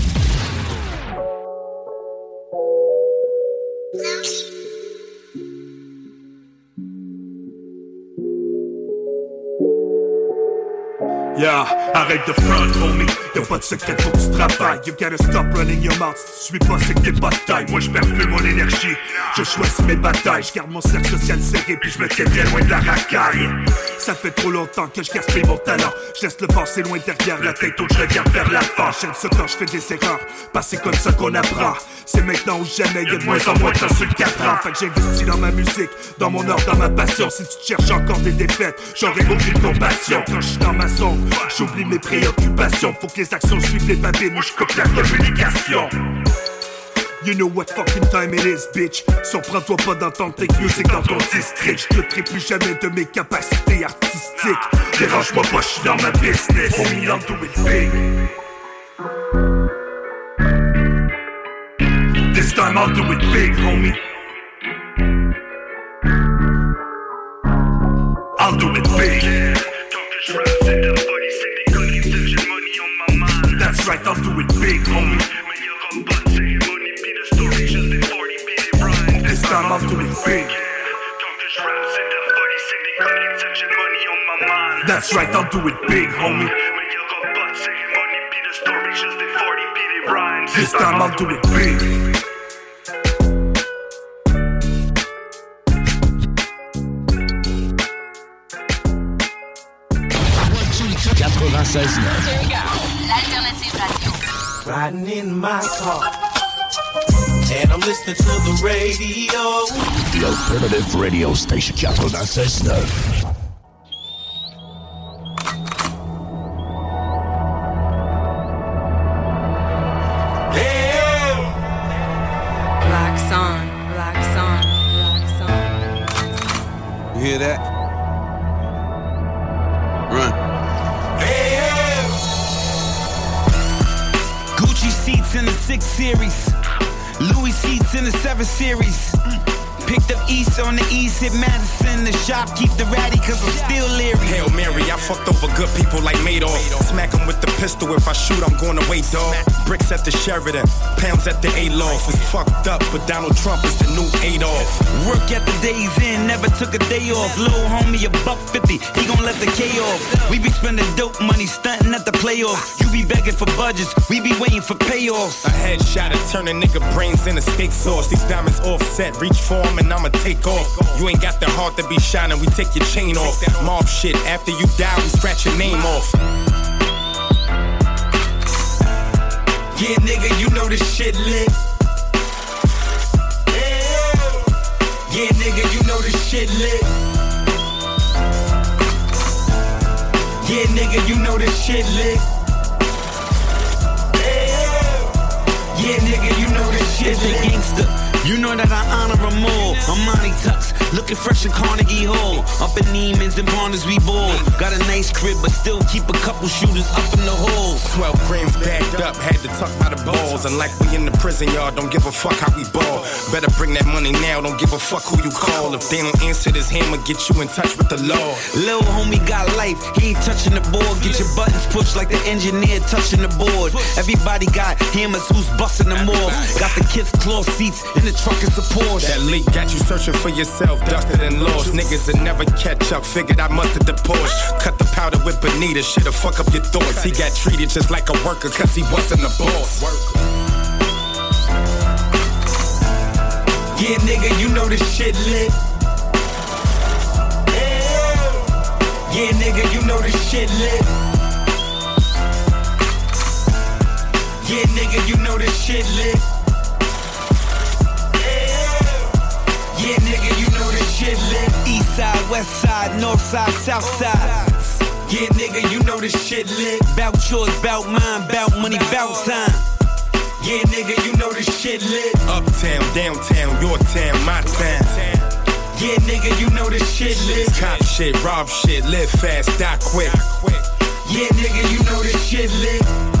Yeah, arrête de front, homie. Y'a pas de secret, faut que tu travailles. You gotta stop running your mouth. Si tu suis pas, c'est que t'es pas taille. Moi, je perds mon énergie. Je choisis mes batailles. Je garde mon cercle social serré, puis je me tiens très loin de la racaille. Ça fait trop longtemps que je gaspille mon talent. Je laisse le passé loin derrière la tête, autre je regarde vers l'avant. J'aime ça quand je fais des erreurs. Que c'est comme ça qu'on apprend. C'est maintenant ou jamais, y'a de moins en moins de temps sur le 4 ans. Fait que j'investis dans ma musique, dans mon art, dans ma passion. Si tu cherches encore des défaites, j'aurai aucune compassion. Quand je suis dans ma zone, j'oublie mes préoccupations. Faut que les actions suivent les babines ou je coupe la communication. You know what fucking time it is, bitch. Surprends-toi pas d'entendre tes music dans ton district. Je te plus jamais de mes capacités artistiques. Dérange-moi pas, je suis dans ma business. I'll do it big. This time I'll do it big, homie. I'll do it That's right, I'll do it big, homie. This time I'll do it big. That's right, I'll do it big, homie. This time I'll do it big. 96.9. L'alternative radio. Riding in my car. And I'm listening to the radio. The Alternative Radio Station 96.9. Shop keep the ratty, cause I'm still leery. Hail Mary, I fucked over good people like Madoff. Smack 'em with the pistol, if I shoot, I'm going away, dog. Bricks at the Sheraton, pounds at the Aloft. It's fucked up, but Donald Trump is the new Adolf. Work at the days in, never took a day off. Little homie, a buck 50, he gon' let the K off. We be spending dope money, stunting at the playoffs. You be begging for budgets, we be waiting for payoffs. A headshot to turn a nigga brains into steak sauce. These diamonds offset, reach for 'em and I'ma take off. You ain't got the heart to be shining, we take your chain off. Mob shit, after you die, we scratch your name off. Yeah, nigga, you know this shit lit. Yeah, nigga, you know this shit lit. Yeah, nigga, you know this shit lit. Yeah, nigga, you know this shit lit. gangster. You know that I honor them all. I'm Monty Tux, looking fresh in Carnegie Hall. Up in Neiman's and Barnes we ball. Got a nice crib, but still keep a couple shooters up in the halls. 12 grams bagged up, had to tuck by the balls. And like we in the prison yard, don't give a fuck how we ball. Better bring that money now, don't give a fuck who you call. If they don't answer this hammer, get you in touch with the law. Lil homie got life, he ain't touching the board. Get your buttons pushed like the engineer touching the board. Everybody got hammers, who's busting them off? Got the kids' cloth seats in the truck is a Porsche. That leak got you searching for yourself, dusted and lost. Niggas that never catch up, figured I mustard the Porsche. Cut the powder with Bonita, shit'll fuck up your thoughts. He got treated just like a worker, cause he wasn't a boss. Yeah, nigga, you know this shit lit. Yeah, nigga, you know this shit lit. Yeah, nigga, you know this shit lit. Yeah, nigga, you shit lit. East side, west side, north side, south side. Yeah, nigga, you know this shit lit. Bout yours, bout mine, bout money, bout time. Yeah, nigga, you know this shit lit. Uptown, downtown, your town, my town. Yeah, nigga, you know this shit lit. Cop shit, rob shit, live fast, die quick. Yeah, nigga, you know this shit lit.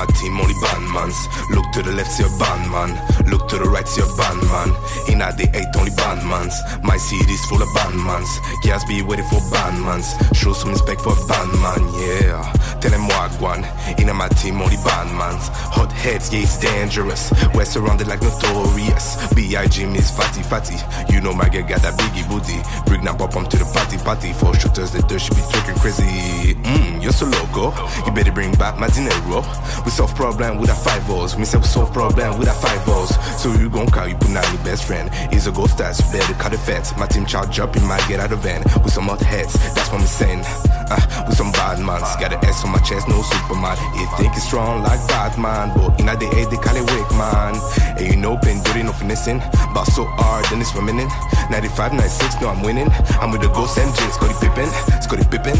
My team only bad mans. Look to the left, see a band man. Look to the right, see a band man. In a the eight only band mans. My city's full of band mans. Guys be waiting for band mans. Show some respect for band man, yeah. Tell them what one. In my team only band mans. Hot heads, yeah, it's dangerous. We're surrounded like notorious. B.I.G. miss fatty fatty. You know my girl got that biggie booty. Bring that pop to the party party. For shooters, the dirt should be talking crazy. Mmm, you're so loco. You better bring back my dinero. We solve problem with our five balls. Me we solve problem with our five balls. So you gon' call you put out your best friend. He's a ghost you better cut the fence. My team child jumping, might get out of van. With some hot heads, that's what I'm saying. Uh, with some bad mans. Got an S on my chest, no Superman. He think he's strong like Batman. But in A, they call it weak, man. And you know, been doing no finessing. But so hard, then it's remaining. 95, 96, no, I'm winning. I'm with the ghost MJ, Scottie Pippen. Scottie Pippen.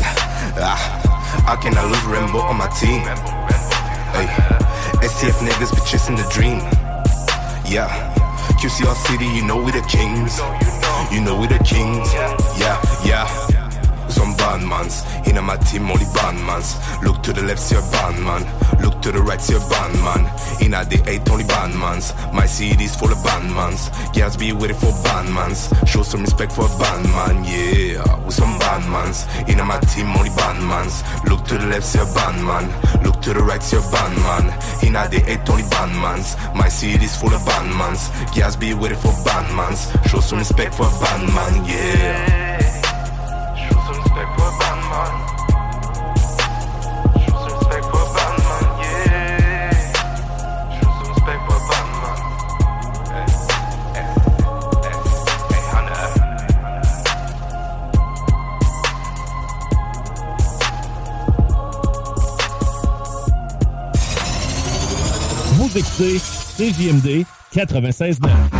Ah, how can I lose Rambo on my team? Hey, STF niggas be chasing the dream. Yeah, QCR City, you know we the kings. You know we the kings. Yeah, yeah. Some bandmans. In my team, only bandmans. Look to the left, see a bandman. Look to the right, see a bandman. In the eight, only bandmans. My CD's full of bandmans. Girls be waiting for bandmans. Show some respect for a bandman, yeah. With some bandmans. In my team, only bandmans. Look to the left, see a bandman. Look to the right, see a bandman. In the eight, only bandmans. My CD's full of bandmans. Girls be waiting for bandmans. Show some respect for a bandman, yeah. Vous écoutez CJMD 96.9.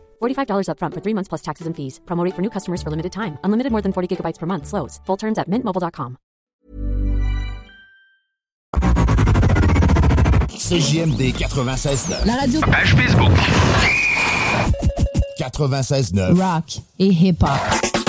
$45 upfront for three months plus taxes and fees. Promo rate for new customers for limited time. Unlimited more than 40 gigabytes per month. Slows. Full terms at mintmobile.com. CJMD 96.9. La radio. Page Facebook. 96.9. Rock et hip-hop.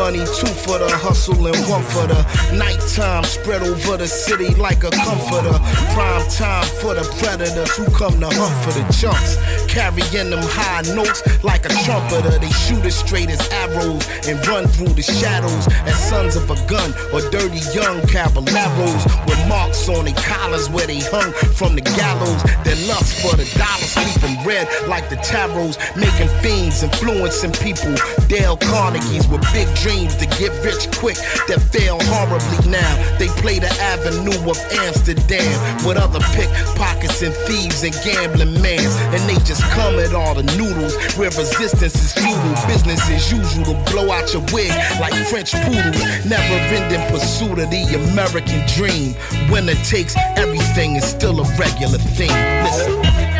Money, two for the hustle, and one for the nighttime. Spread over the city like a comforter. Prime time for the predators who come to hunt for the chunks. Carrying them high notes like a trumpeter. They shoot as straight as arrows and run through the shadows as sons of a gun or dirty young caballeros with marks on their collars where they hung from the gallows. Their lust for the dollar sleeping red like the tarots, making fiends, influencing people. Dale Carnegie's with big dreams to get rich quick that fail horribly now. They play the avenue of Amsterdam with other pickpockets and thieves and gambling mans. And they just come at all the noodles where resistance is futile. Business as usual to blow out your wig like French poodles. Never ending pursuit of the American dream. Winner takes everything is still a regular thing. Listen.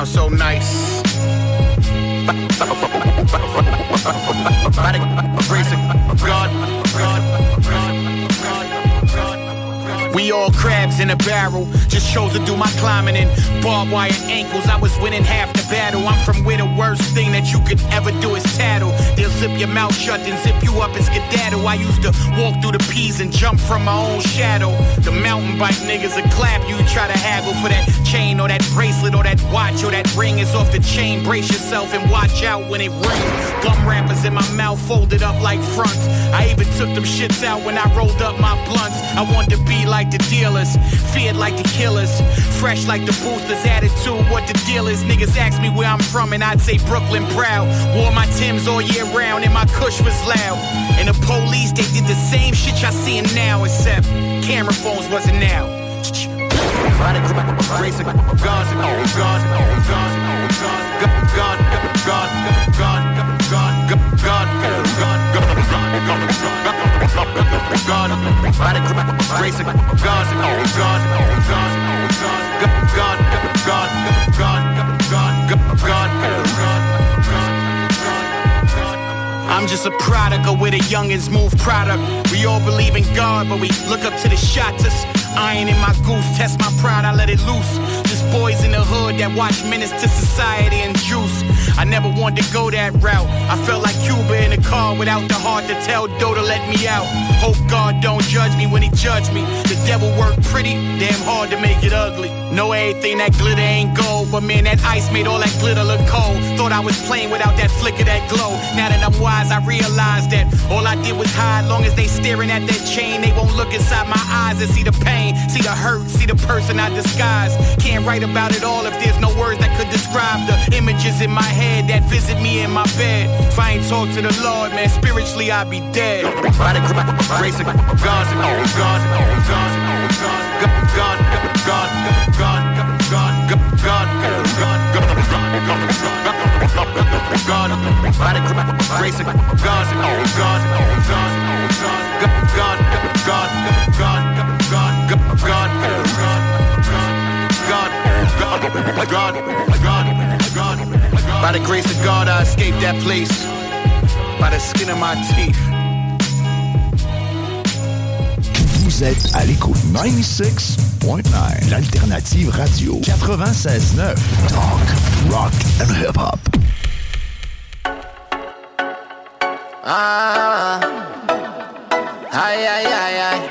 Sounds so nice. God, We all crabs in a barrel. Just chose to do my climbing in barbed wire ankles. I was winning half the battle. I'm from where the worst thing that you could ever do is tattle. They'll zip your mouth shut and zip you up and skedaddle. I used to walk through the peas and jump from my own shadow. The mountain bike niggas will clap you. Try to haggle for that chain or that bracelet or that watch or that ring is off the chain. Brace yourself and watch out when it rings. Gum wrappers in my mouth folded up like fronts. I even took them shits out when I rolled up my blunts. I wanted to be like the dealers, feared like the killers, fresh like the boosters. Attitude, what the deal is. Niggas ask me where I'm from and I'd say Brooklyn proud. Wore my Timbs all year round and my kush was loud. And the police, they did the same shit y'all seeing now, except camera phones wasn't now. By the grace of God, God, God, God, God, God, God, God, God, God, God, God, grace of God, God, God, God, God, God, God, God, I'm just a product of where the youngins move product. We all believe in God, but we look up to the shotters. Iron in my goose, test my pride, I let it loose. Just boys in the hood that watch menace to society and juice. I never wanted to go that route. I felt like Cuba in a car without the heart to tell Doe to let me out. Hope God don't judge me when he judge me. The devil worked pretty, damn hard to make it ugly. Know everything that glitter ain't gold, but man, that ice made all that glitter look cold. Thought I was playing without that flicker, that glow. Now that I'm wise, I realize that all I did was hide. Long as they staring at that chain, they won't look inside my eyes and see the pain, see the hurt, see the person I disguise. Can't write about it all if there's no words that could describe the images in my head that visit me in my bed. If I ain't talk to the Lord, man, spiritually I'd be dead. By the grace of God, God, God, God, God, God, God, God, God, God, God, God, God, God, God, God, God, God. By the grace of God, I escaped that place by the skin of my teeth. Vous êtes à l'écoute 96.9, l'alternative radio 96.9. Talk, rock and hip hop. Ah, aïe aïe aïe aïe.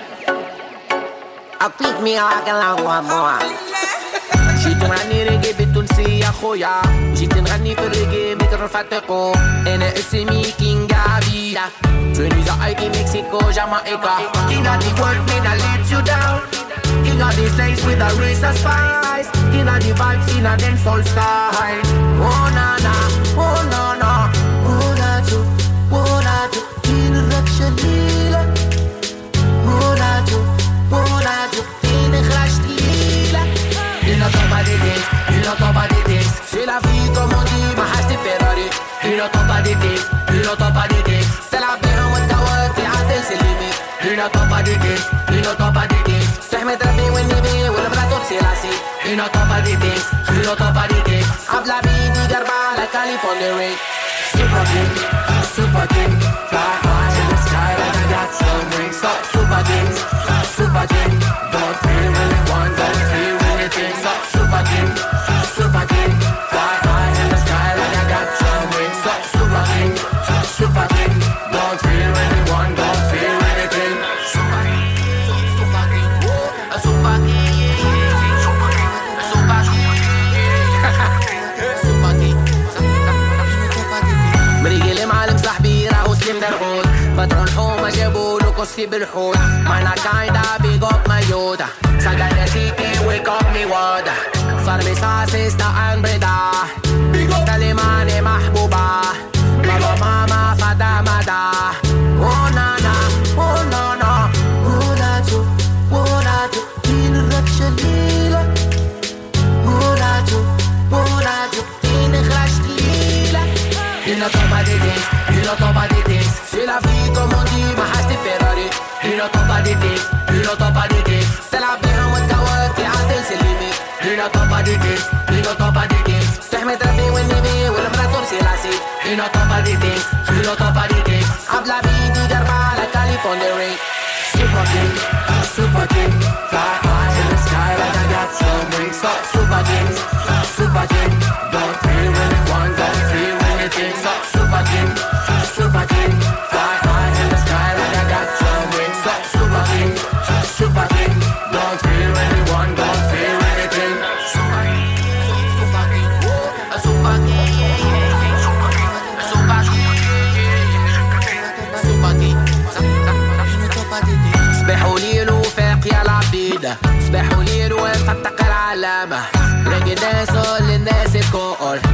جيت نغني ريجي بالتونسية خويا جيت نغني في الريجي مثل رفاتكو أنا اسمي كينغ فيدا Trinidad, Haiti, Mexico, Jamaica King of the world, me that let you down King of the slaves with a race of spice King of the vibes in a dance soul style Oh na na, oh na been on top of the things, been on top of the things. Habla bien y garba like California rain. Super king, super king, fly high in the sky like I got some wings. Super king, super king. possible hold. Man, I kinda big up my Yoda. So get the city, wake up me water. For me sauces, sister, and brother. Big up. Tell him I'm mahbuba. Big up. Mama, father, mother. working. Baba it dance all in Mexico call.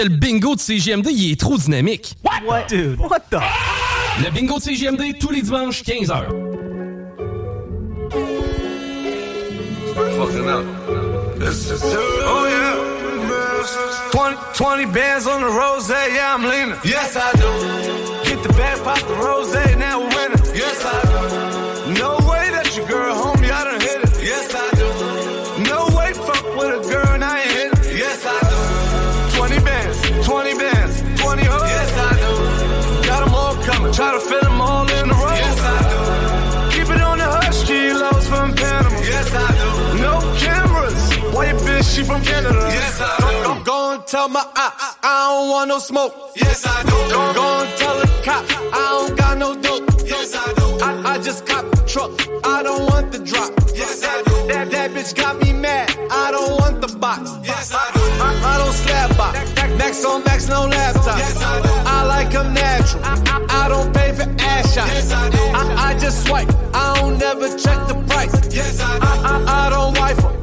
Que le bingo de CGMD, il est trop dynamique. What? Dude, what the? Le bingo de CGMD, tous les dimanches, 15h. Fucking up. This is Oh yeah. 20, 20 bands on the rose, yeah, I'm leaning. Yes, I do. Get the bag, pop the rose, coming, try to fit them all in the row. Yes, I do. Keep it on the hush, kilos from Panama. Yes, I do. No cameras. Why your bitch, she from Canada? Yes, I do. Don't go and tell my ops, I don't want no smoke. Yes, I do. Don't go and tell the cop, I don't got no dope. Yes, I do. I, I just cop the truck, I don't want the drop. Yes, I do. That, that bitch got me mad, I don't want the box. Yes, I do. I, I don't slap box. Max on max, no laptop. Yes, I do. I like them natural. I, I, I don't pay for ass shots. Yes, I do. I, I just swipe, I don't never check the price. Yes, I do. I, I, I don't wife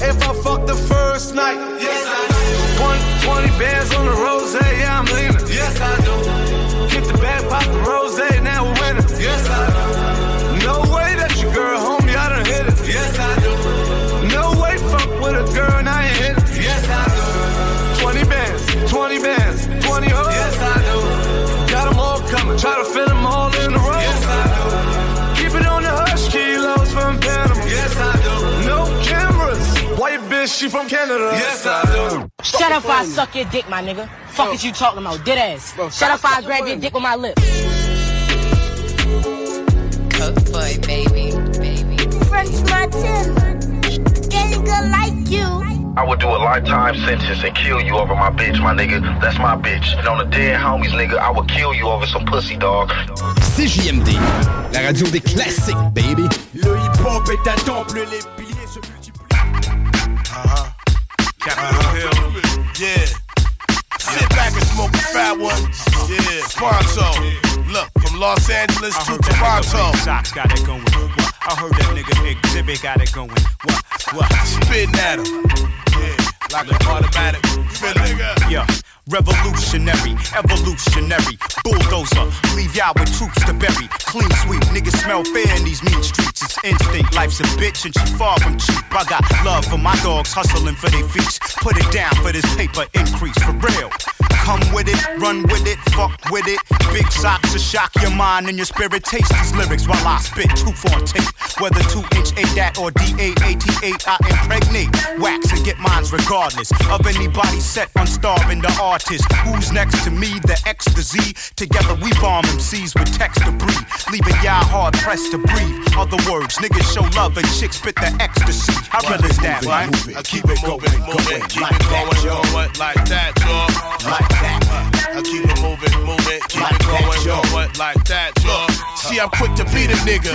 she from Canada. Yes, I do. Shut up, I suck your dick, my nigga. Fuck is you talking about, dead ass. Shut up, I grab your dick with my lips. Cook boy, baby, baby. French Martin. Getting good like you. I would do a lifetime sentence and kill you over my bitch, my nigga. That's my bitch. And on the dead homies, nigga, I would kill you over some pussy, dog. CJMD, la radio des classiques, baby. Le hip-hop est un temple, les Capitol Hill. Yeah. Sit back and smoke a fat one. Yeah. Pronto. Look, from Los Angeles to Toronto. Socks got it going. What? I heard that nigga Xzibit got it going. What? What? Spitting at him. Yeah. Like an automatic feeling. Yeah. Revolutionary, evolutionary, bulldozer, leave y'all with troops to bury. Clean sweep, niggas smell fair in these mean streets. It's instinct, life's a bitch and she far from cheap. I got love for my dogs hustling for their feast. Put it down for this paper increase, for real. Come with it, run with it, fuck with it. Big socks to shock your mind and your spirit. Taste these lyrics while I spit truth on tape. Whether 2 inch 8 that or D-A-A-T-8, I impregnate. Wax and get mines regardless of anybody set on starving the artist. Who's next to me? The X to Z. Together we bomb MCs with text debris. Leaving y'all hard pressed to breathe. Other words, niggas show love and chicks spit the ecstasy. How real is that, right? I keep it moving, moving, keep it going, going like that, y'all. Like that. I keep it moving, moving, keep it going, going like that, y'all. See, I'm quick to beat a nigga.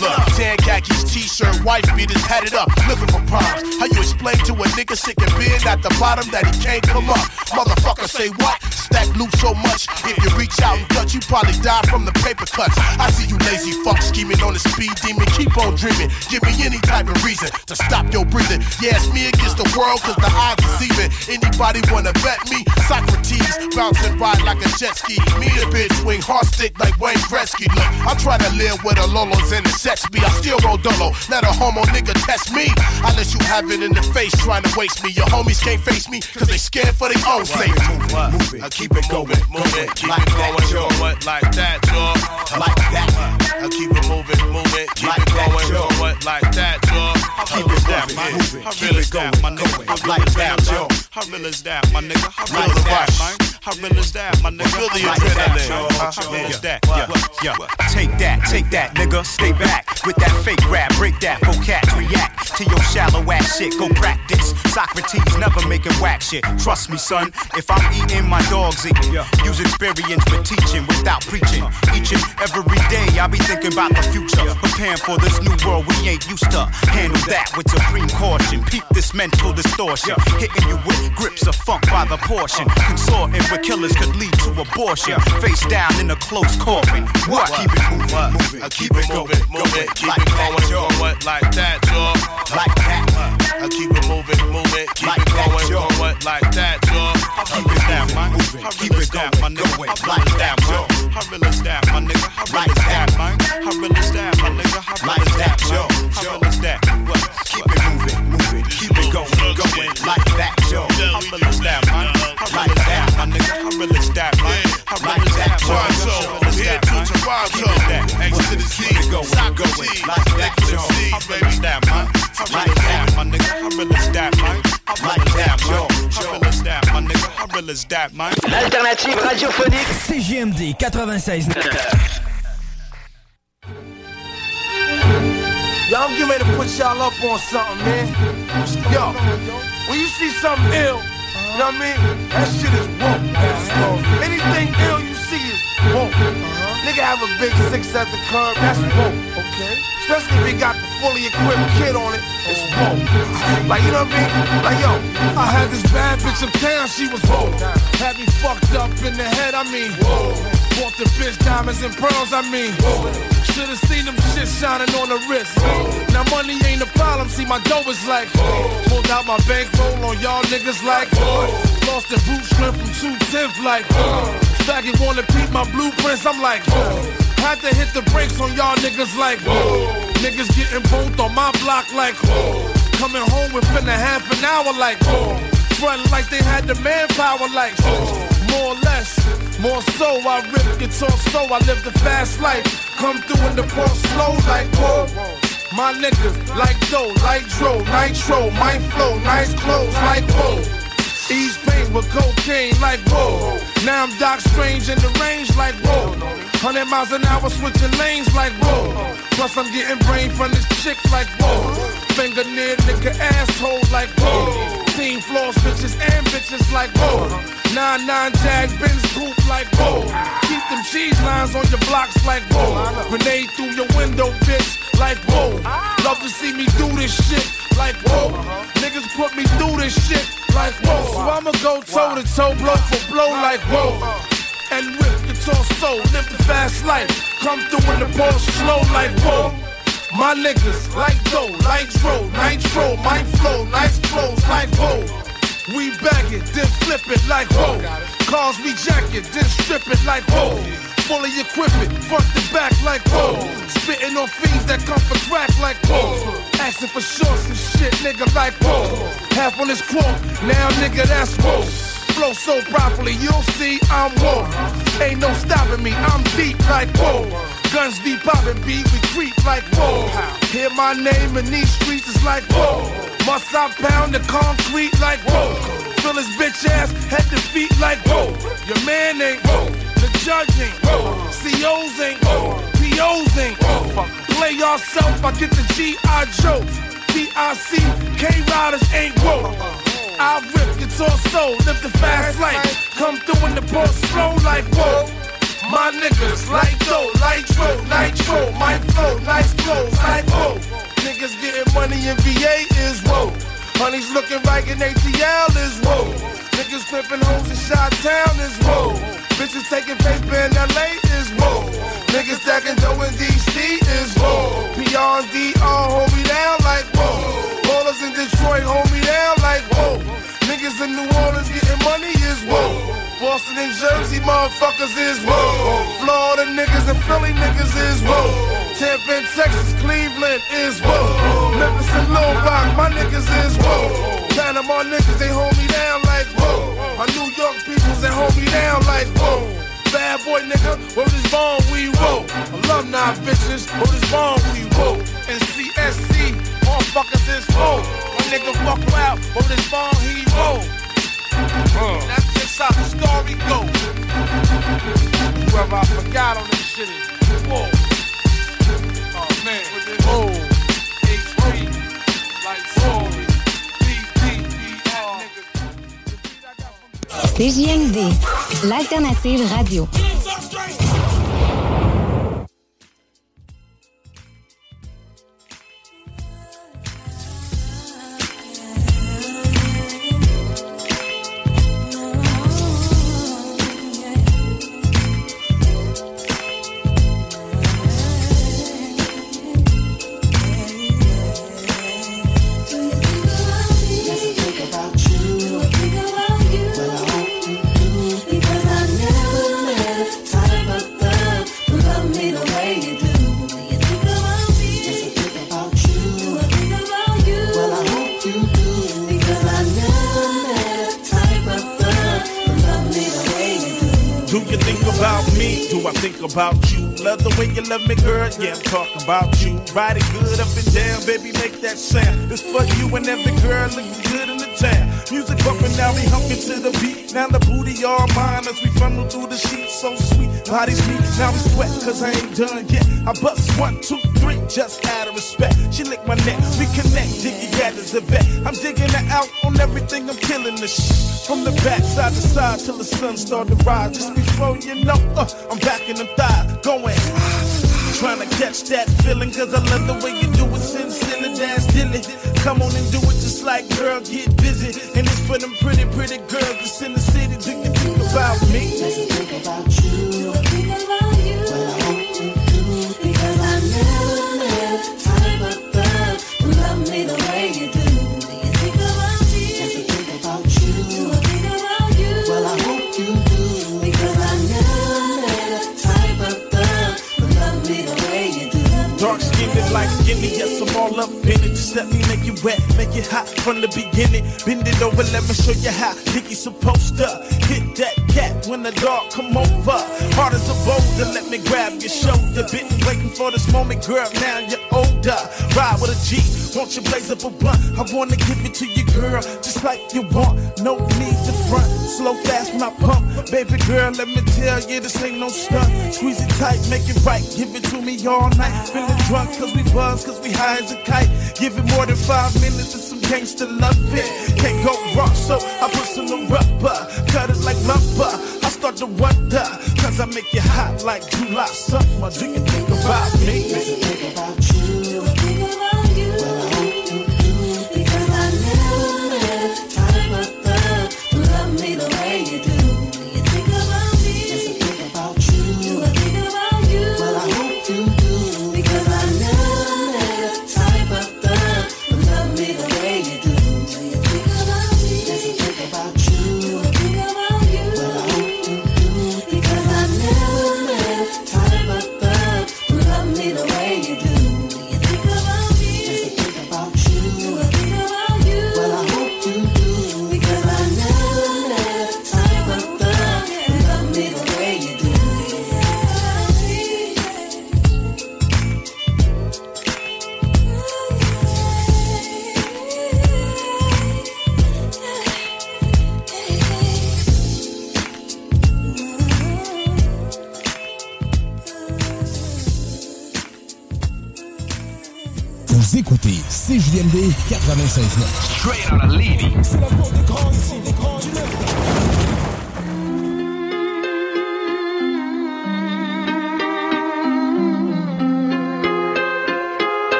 Look, tan khakis, t-shirt, wife beaters, it up, looking for problems. How you explain to a nigga sick and being at the bottom that he can't come up? Motherfucker, say what? Stack loot so much. If you reach out and touch, you probably die from the paper cuts. I see you lazy fuck scheming on the speed demon. Keep on dreaming. Give me any type of reason to stop your breathing. Yeah, it's me against the world, cause the odds is even. Anybody wanna bet me? Socrates bouncing by like a jet ski. Me and bitch swing hard stick like Wayne Gretzky. Look, I try to live with the Lolos and the sex be. I still roll dolo. Let a homo nigga test me. I let you have it in the face trying to waste me. Your homies can't face me cause they scared for their own safety. I keep it moving, moving, keep it going, going like that, y'all. Like that. I keep it moving, moving, keep it going, going like that, y'all. Keep it. How real is that, my nigga? Like that, y'all. How real is that, my nigga? How real is that, man? How real is that, my nigga? Feel the adrenaline. How real is that? Yeah, yeah. Take that, take that, nigga. Stay back with that fake rap. Break that, vocab, react to your shallow ass shit. Go practice. Socrates never making whack shit. Trust me, son. If I'm eating, my dog's eating. Use experience for teaching without preaching. Each and every day, I be thinking about the future. Preparing for this new world we ain't used to. Handle that with supreme caution. Peep this mental distortion. Hitting you with grips of funk by the portion. Consorting with killers could lead to abortion. Face down in a close coffin. What? Keep it moving, moving. I keep it moving, moving, keep it going, going like that, y'all. Like that. I keep it moving, moving, keep it going, going like that, y'all. Keep it going, my nigga. Like that, yo. How real is that, my nigga? How real is that, man? How real is that, my nigga? How real Like is that, that, yo. How real is that? What? Keep it moving, that, man? L'alternative radiophonique CJMD 96. Yo, I'm getting ready to put y'all up on something, man. Yo, when you see something ill, you know what I mean? That shit is woke. Anything ill you see is woke. Nigga have a big six at the curb, that's woke. Okay. Especially if he got the fully equipped kid on it, it's woke. Like, you know what I mean? Like, yo, I had this bad bitch uptown, she was woke. Had me fucked up in the head, I mean, whoa. Bought the bitch diamonds and pearls, I mean, whoa. Should've seen them shit shining on the wrist. Now money ain't a problem, see my dough is like Pulled out my bankroll on y'all niggas like Lost the boot strength from 210 like Faggot wanna peep my blueprints, I'm like Had to hit the brakes on y'all niggas like whoa. Niggas getting both on my block like whoa. Coming home within a half an hour like whoa. Front like they had the manpower like whoa. More or less, more so I rip guitar so I live the fast life Come through in the ball slow like whoa my niggas like dough, like dro, nitro, my flow, nice clothes like whoa. Ease pain with cocaine like whoa. Now I'm Doc Strange in the range like whoa. 100 miles an hour switching lanes like whoa. Plus I'm getting brain from this chick like whoa. Finger near nigga asshole like whoa. Team floors bitches and bitches like whoa. 9-9 Jag Benz coupe like whoa. Keep them cheese lines on your blocks like whoa. Grenade through your window bitch like whoa. Love to see me do this shit like whoa. Niggas put me through this shit like whoa. So I'ma go toe to toe, blow for blow like whoa. And rip guitar soul, live the fast life. Come through in the ball slow like whoa. My niggas like dough, like dro, nitro, my flow, nice clothes like whoa. We bag it, then flip it like whoa. Cars we jack it, then strip it like whoa. Fully equipped it, front to back like whoa. Spitting on fiends that come for crack like whoa. Asking for shorts and shit, nigga like whoa. Half on this quote, now nigga that's whoa. Flow so properly, you'll see I'm whoa. Ain't no stopping me, I'm deep like whoa. Guns deep poppin', beat, we creep like whoa. Hear my name in these streets, it's like whoa. Must I pound the concrete like whoa? Fill his bitch ass, head to feet like whoa. Your man ain't whoa. The judge ain't whoa. COs ain't whoa. POs ain't whoa. Play yourself, I get the G.I. Joe. D.I.C. K-Riders ain't whoa. I rip guitar soul, live the fast life. Come through in the ball slow like whoa. My niggas light dough, nitro, nitro, my flow, nice clothes like whoa. Niggas getting money in VA is whoa. Honey's looking right in ATL is whoa. Niggas flipping hoes in Shot Town is whoa. Boston and Jersey motherfuckers is whoa. Florida niggas and Philly niggas is whoa. Tampa and Texas, Cleveland is whoa. Memphis and Little Rock, my niggas is whoa. Panama niggas, they hold me down like whoa. My New York peoples, they hold me down like whoa. Bad boy nigga, where this bone we roll. Alumni bitches, where this bone we roll. And CSC, motherfuckers is whoa. My nigga fuck out, where this bone he roll. That's how the story goes. Whoever I forgot on this shit is whoa. Oh man, whoa. H3, like whoa. CJMD, l'alternative radio. About me? Do I think about you? Love the way you love me, girl. Yeah, I'm about you. Ride it good up and down, baby, make that sound. It's for you and every girl looking good in the town. Music bumping, now we hunking to the beat. Now the booty all mine as we funnel through the sheets. So sweet, bodies meet. Now we sweat, cause I ain't done yet. I bust one, two, three, just out of respect. She lick my neck, we connect, diggy gathers a vet. I'm digging her out on everything, I'm killing the shit. From the back, side to side, till the sun start to rise. Just before you know, uh, I'm back in them thighs, going. Trying to catch that feeling, cause I love the way you do it, sin, sin, and dance, dilly. Come on and do it just like girl, get busy. And it's for them pretty, pretty girls that's in the city. About me? think about you. Light skinned, yes, I'm all up in it. Just let me make you wet, make it hot from the beginning. Bend it over, let me show you how Dickie's supposed to hit that cat when the dog come over. Hard as a boulder, let me grab your shoulder. Been waiting for this moment, girl, now you're older. Ride with a G, won't you blaze up a blunt? I wanna give it to you, girl, just like you want. No need to front, slow fast when I pump. Baby girl, let me tell you, this ain't no stunt. Squeeze it tight, make it right, give it to me all night. Feeling drunk, cause we buzz, cause we high as a kite. Give it more than five minutes and some gangsta love it. Can't go wrong, so I put some rubber. Cut it like lumber. I start to wonder, cause I make you hot like July summer. Do you think about me? 96.9. Straight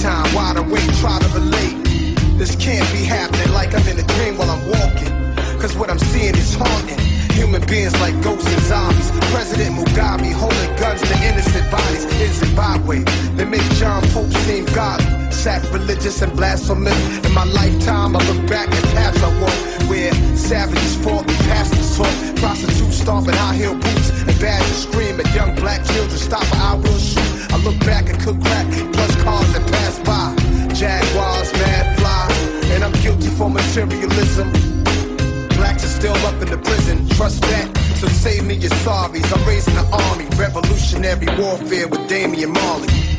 time, wide awake, try to relate. This can't be happening like I'm in a dream while I'm walking. Cause what I'm seeing is haunting. Human beings like ghosts and zombies. President Mugabe holding guns to innocent bodies in Zimbabwe. They make John Pope seem godly sacrilegious and blasphemous. In my lifetime, I look back at paths I walked where savages fought and pastors taught, prostitutes stomping high heel boots, and badgers scream at young black children. Stop I will shoot. I look back and cook crack, plus cars that pass by. Jaguars, mad fly, and I'm guilty for materialism. Blacks are still up in the prison, trust that. So save me your sorries. I'm raising the army, revolutionary warfare with Damian Marley.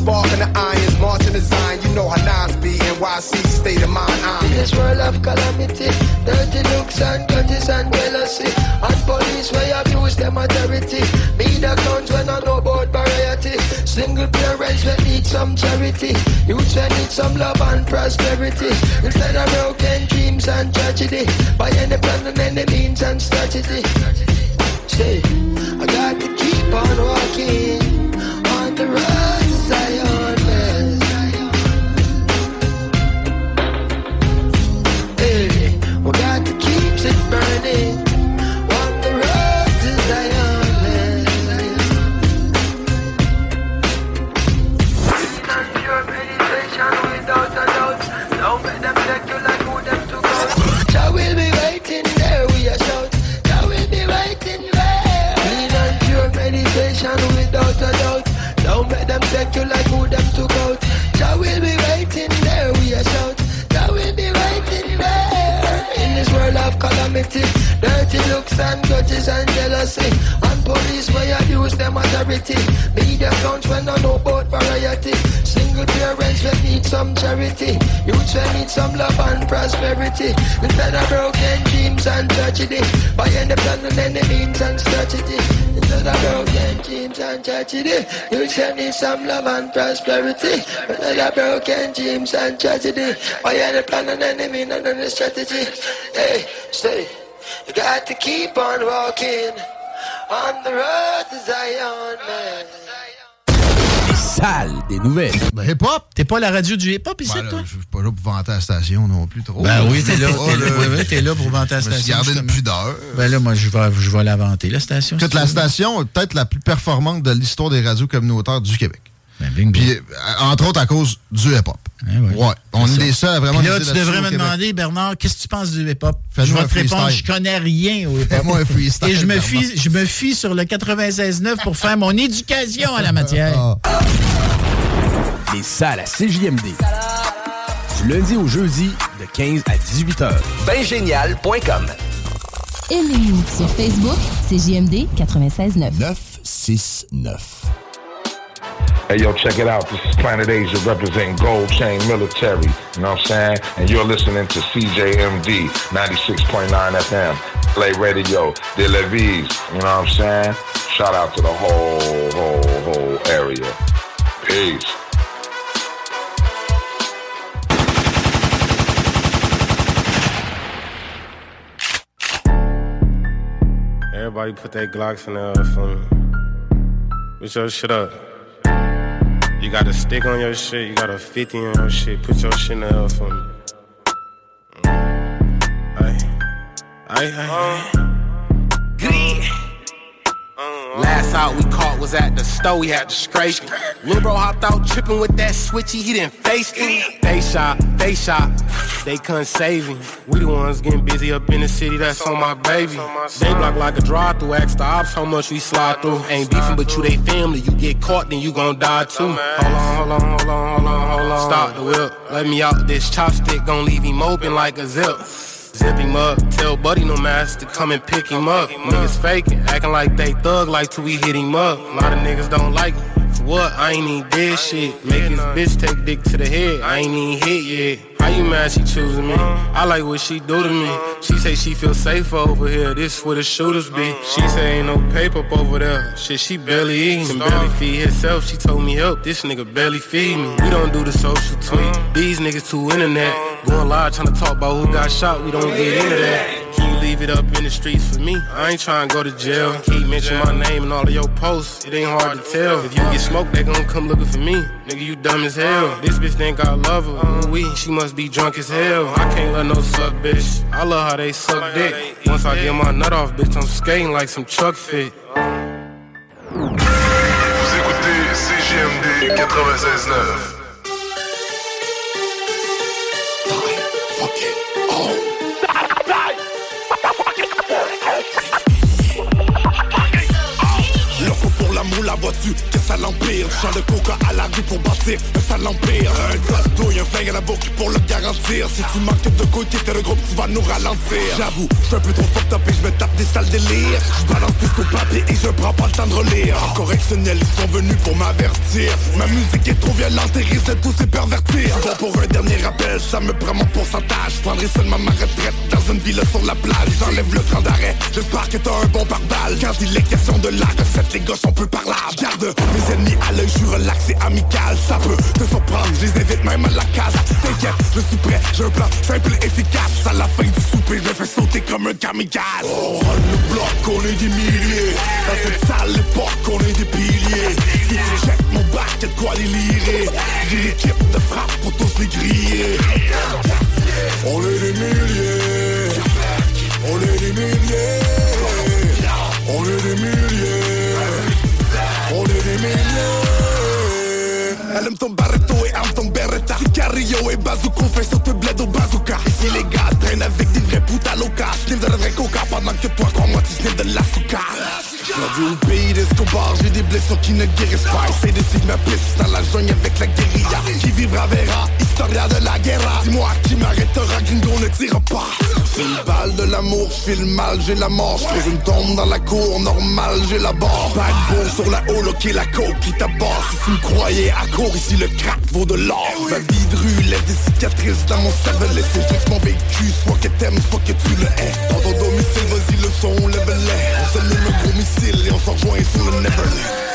We sparking the irons, marching the Zion. You know how Nas be, NYC state of mind. I'm In this world of calamity, dirty looks and grudges and jealousy, and police where abuse them authority. the guns when I know about variety. Single parents that need some charity. Youths that need some love and prosperity. Instead of broken dreams and tragedy, by any plan and any means and strategy. Say, I got to keep on walking on the road dirty looks and grudges and jealousy, and police where abuse them authority. Media accounts when I know about variety. Single parents that need some charity. Youths that need some love and prosperity. Instead of broken dreams and tragedy. By any plan and any means and strategy. Instead of broken dreams and tragedy. Youths that need some love and prosperity. Instead of broken dreams and tragedy. By any plan and any means and any strategy. Hey, stay. You got to keep on walking on the road to Zion, man. Les salles des nouvelles. Ben, hip-hop. T'es pas la radio du hip-hop ici, Ben, là, toi? Je suis pas là pour vanter la station non plus trop. Ben oui, t'es là, oui, là pour vanter la Je station, gardé une justement. pudeur. Ben là, moi, je vais, je vais la vanter, la station. Écoute, si la station est peut-être la plus performante de l'histoire des radios communautaires du Québec. Ben. Puis, euh, entre autres, à cause du hip-hop. ouais. Ouais. On est ça. les seuls à vraiment Puis là, tu devrais me Québec. demander, Bernard, qu'est-ce que tu penses du hip-hop? Je vais te répondre, je connais rien au hip-hop. Fais-moi un freestyle, Et je me, fie, je me fie sur le 96.9 pour faire mon éducation à la matière. Ah. Les salles à CJMD. Du lundi au jeudi, de 15 à 18 heures. Bengénial.com Aimez-nous sur Facebook, c'est JMD 96.9. 969. Hey, yo, check it out. This is Planet Asia representing Gold Chain Military. You know what I'm saying? And you're listening to CJMD 96.9 FM. Play Radio, De La. You know what I'm saying? Shout out to the whole, whole, whole area. Peace. Everybody put their Glocks in there for me. Put your shit up. You got a stick on your shit, you got a 50 on your shit. Put your shit in there for me. Mm. Ay, ay, ay, uh. Last out we caught was at the store, we had to scrape it. Lil' bro hopped out tripping with that switchy, he didn't face it. They shot, they shot, they couldn't save him. We the ones getting busy up in the city, that's on my baby. They block like a drive through, ask the ops how much we slide through. Ain't beefing, but you they family. You get caught, then you gon' die too. Hold on, hold on, hold on, hold on, hold on. Stop the whip, let me out this chopstick, gon' leave him open like a zip. Zip him up, tell Buddy no mask to come and pick him up. Niggas faking, acting like they thug like till we hit him up. A lot of niggas don't like me. What? I ain't even did shit. Make his bitch take dick to the head. I ain't even hit yet. How you mad she choosing me? I like what she do to me. She say she feel safe over here. This where the shooters be. She say ain't no paper up over there. Shit, she barely eating. Can barely feed herself. She told me help. This nigga barely feed me. We don't do the social tweet. These niggas too internet. Going live trying to talk about who got shot. We don't get into that. Leave it up in the streets for me. I ain't trying to go to jail. Keep mentioning my name in all of your posts. It ain't hard to tell. If you get smoked, they gon' come looking for me. Nigga, you dumb as hell. This bitch think I love her. Ooh, we, she must be drunk as hell. I can't let no suck, bitch. I love how they suck dick. Once I get my nut off, bitch, I'm skating like some truck fit. Vous écoutez CJMD 96.9. la vois-tu, que ça l'empire? Chant de coca à la rue pour bâtir. Un sale empire Un tas douille, un flingue à la boucle pour le garantir. Si tu manques de côté, t'es le groupe, tu vas nous ralentir. J'avoue, j'suis un peu trop fucked up et j'me tape des sales délires. J'balance tout au papier et je prends pas le temps de relire. En correctionnel, ils sont venus pour m'avertir. Ma musique est trop violente et risque de tous les pervertir. Bon pour un dernier rappel, ça me prend mon pourcentage. J'prendrai seulement ma retraite dans une ville sur la plage. J'enlève le train d'arrêt, j'espère que t'as un bon pare-balles. Quand il est question de la recette, les gars sont peu parlables Garde mes ennemis à l'œil, je suis relaxé, amical. Ça peut te surprendre, je les invite même à la case. T'inquiète, je suis prêt, j'ai un plan simple et efficace. À la fin du souper, je fais sauter comme un kamikaze. Oh, le bloc, on est des milliers. Dans cette sale époque, on est des piliers. Si tu check mon bac, y'a de quoi les lirer. J'ai l'équipe de frappe pour tous les griller. On est des milliers. On est des milliers. On est des milliers ton barreto et aime ton beretta. Sicario et bazooka, fait sauter bled au bazooka. Ici les gars traînent avec des vrais putes à loca Sniff de la vraie coca pendant que toi, crois-moi, tu de la souka Rendu au pays d'Escobar, j'ai des blessures qui ne guérissent pas. Essaye de suivre ma piste dans la jungle avec la guérilla. Qui vivra verra, historia de la guerre Dis-moi qui m'arrêtera, gringo ne tire pas C'est une balle de l'amour, je file mal, j'ai la mort J'pose une tombe dans la cour, normal, j'ai la barre. Bad boy sur la holo qui la coke qui tabasse. Si me croyais à court, ici le crack vaut de l'or. Ma vie de rue laisse des cicatrices dans mon cervelet. C'est juste mon vécu, soit que t'aimes, soit que tu le hais. Dans ton domicile, vas-y le son, lève-les On s'allume un gros missile et on s'en rejoint sur le Neverland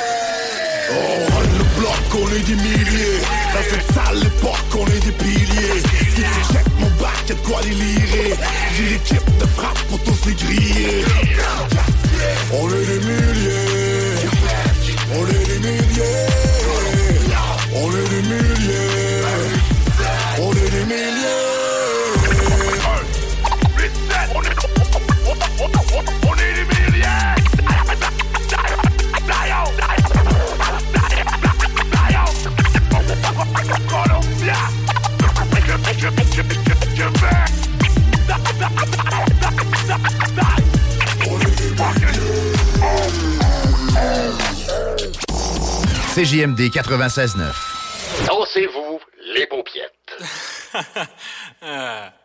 Oh, run le bloc, on est des milliers. Dans cette sale époque, on est des piliers. Si tu check mon bac, y'a de quoi les lirer? J'ai l'équipe de frappe pour tous les griller. On On est des milliers. On est des milliers. On est des milliers. On est des milliers CJMD 96.9. Dansez-vous les paupiètes.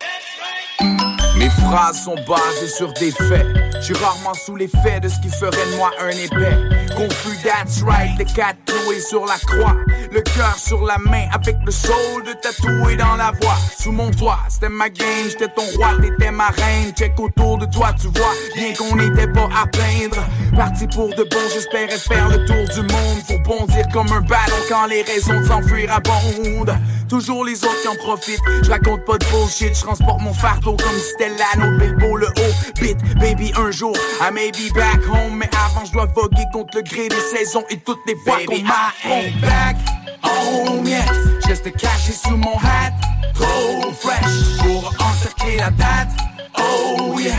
Phrases sont basées sur des faits. Je suis rarement sous l'effet de ce qui ferait de moi un épais. Confus, that's les quatre sur la croix. Le cœur sur la main avec le soul de tatoué dans la voix. Sous mon toit, c'était ma game, j'étais ton roi, t'étais ma reine. Check autour de toi, tu vois, bien qu'on n'était pas à plaindre. Parti pour de bon, j'espérais faire le tour du monde. Faut bondir comme un ballon quand les raisons de s'enfuir abondent. Toujours les autres qui en profitent. Je raconte pas de bullshit, je transporte mon fardeau comme de Bilbo le haut. Bit, baby, un jour, I may be back home. Mais avant, je dois voguer contre le gré des saisons et toutes les fois qu'on m'a ain't back home yet. Juste caché sous mon hat, trop fresh pour encercler la date. Oh yeah,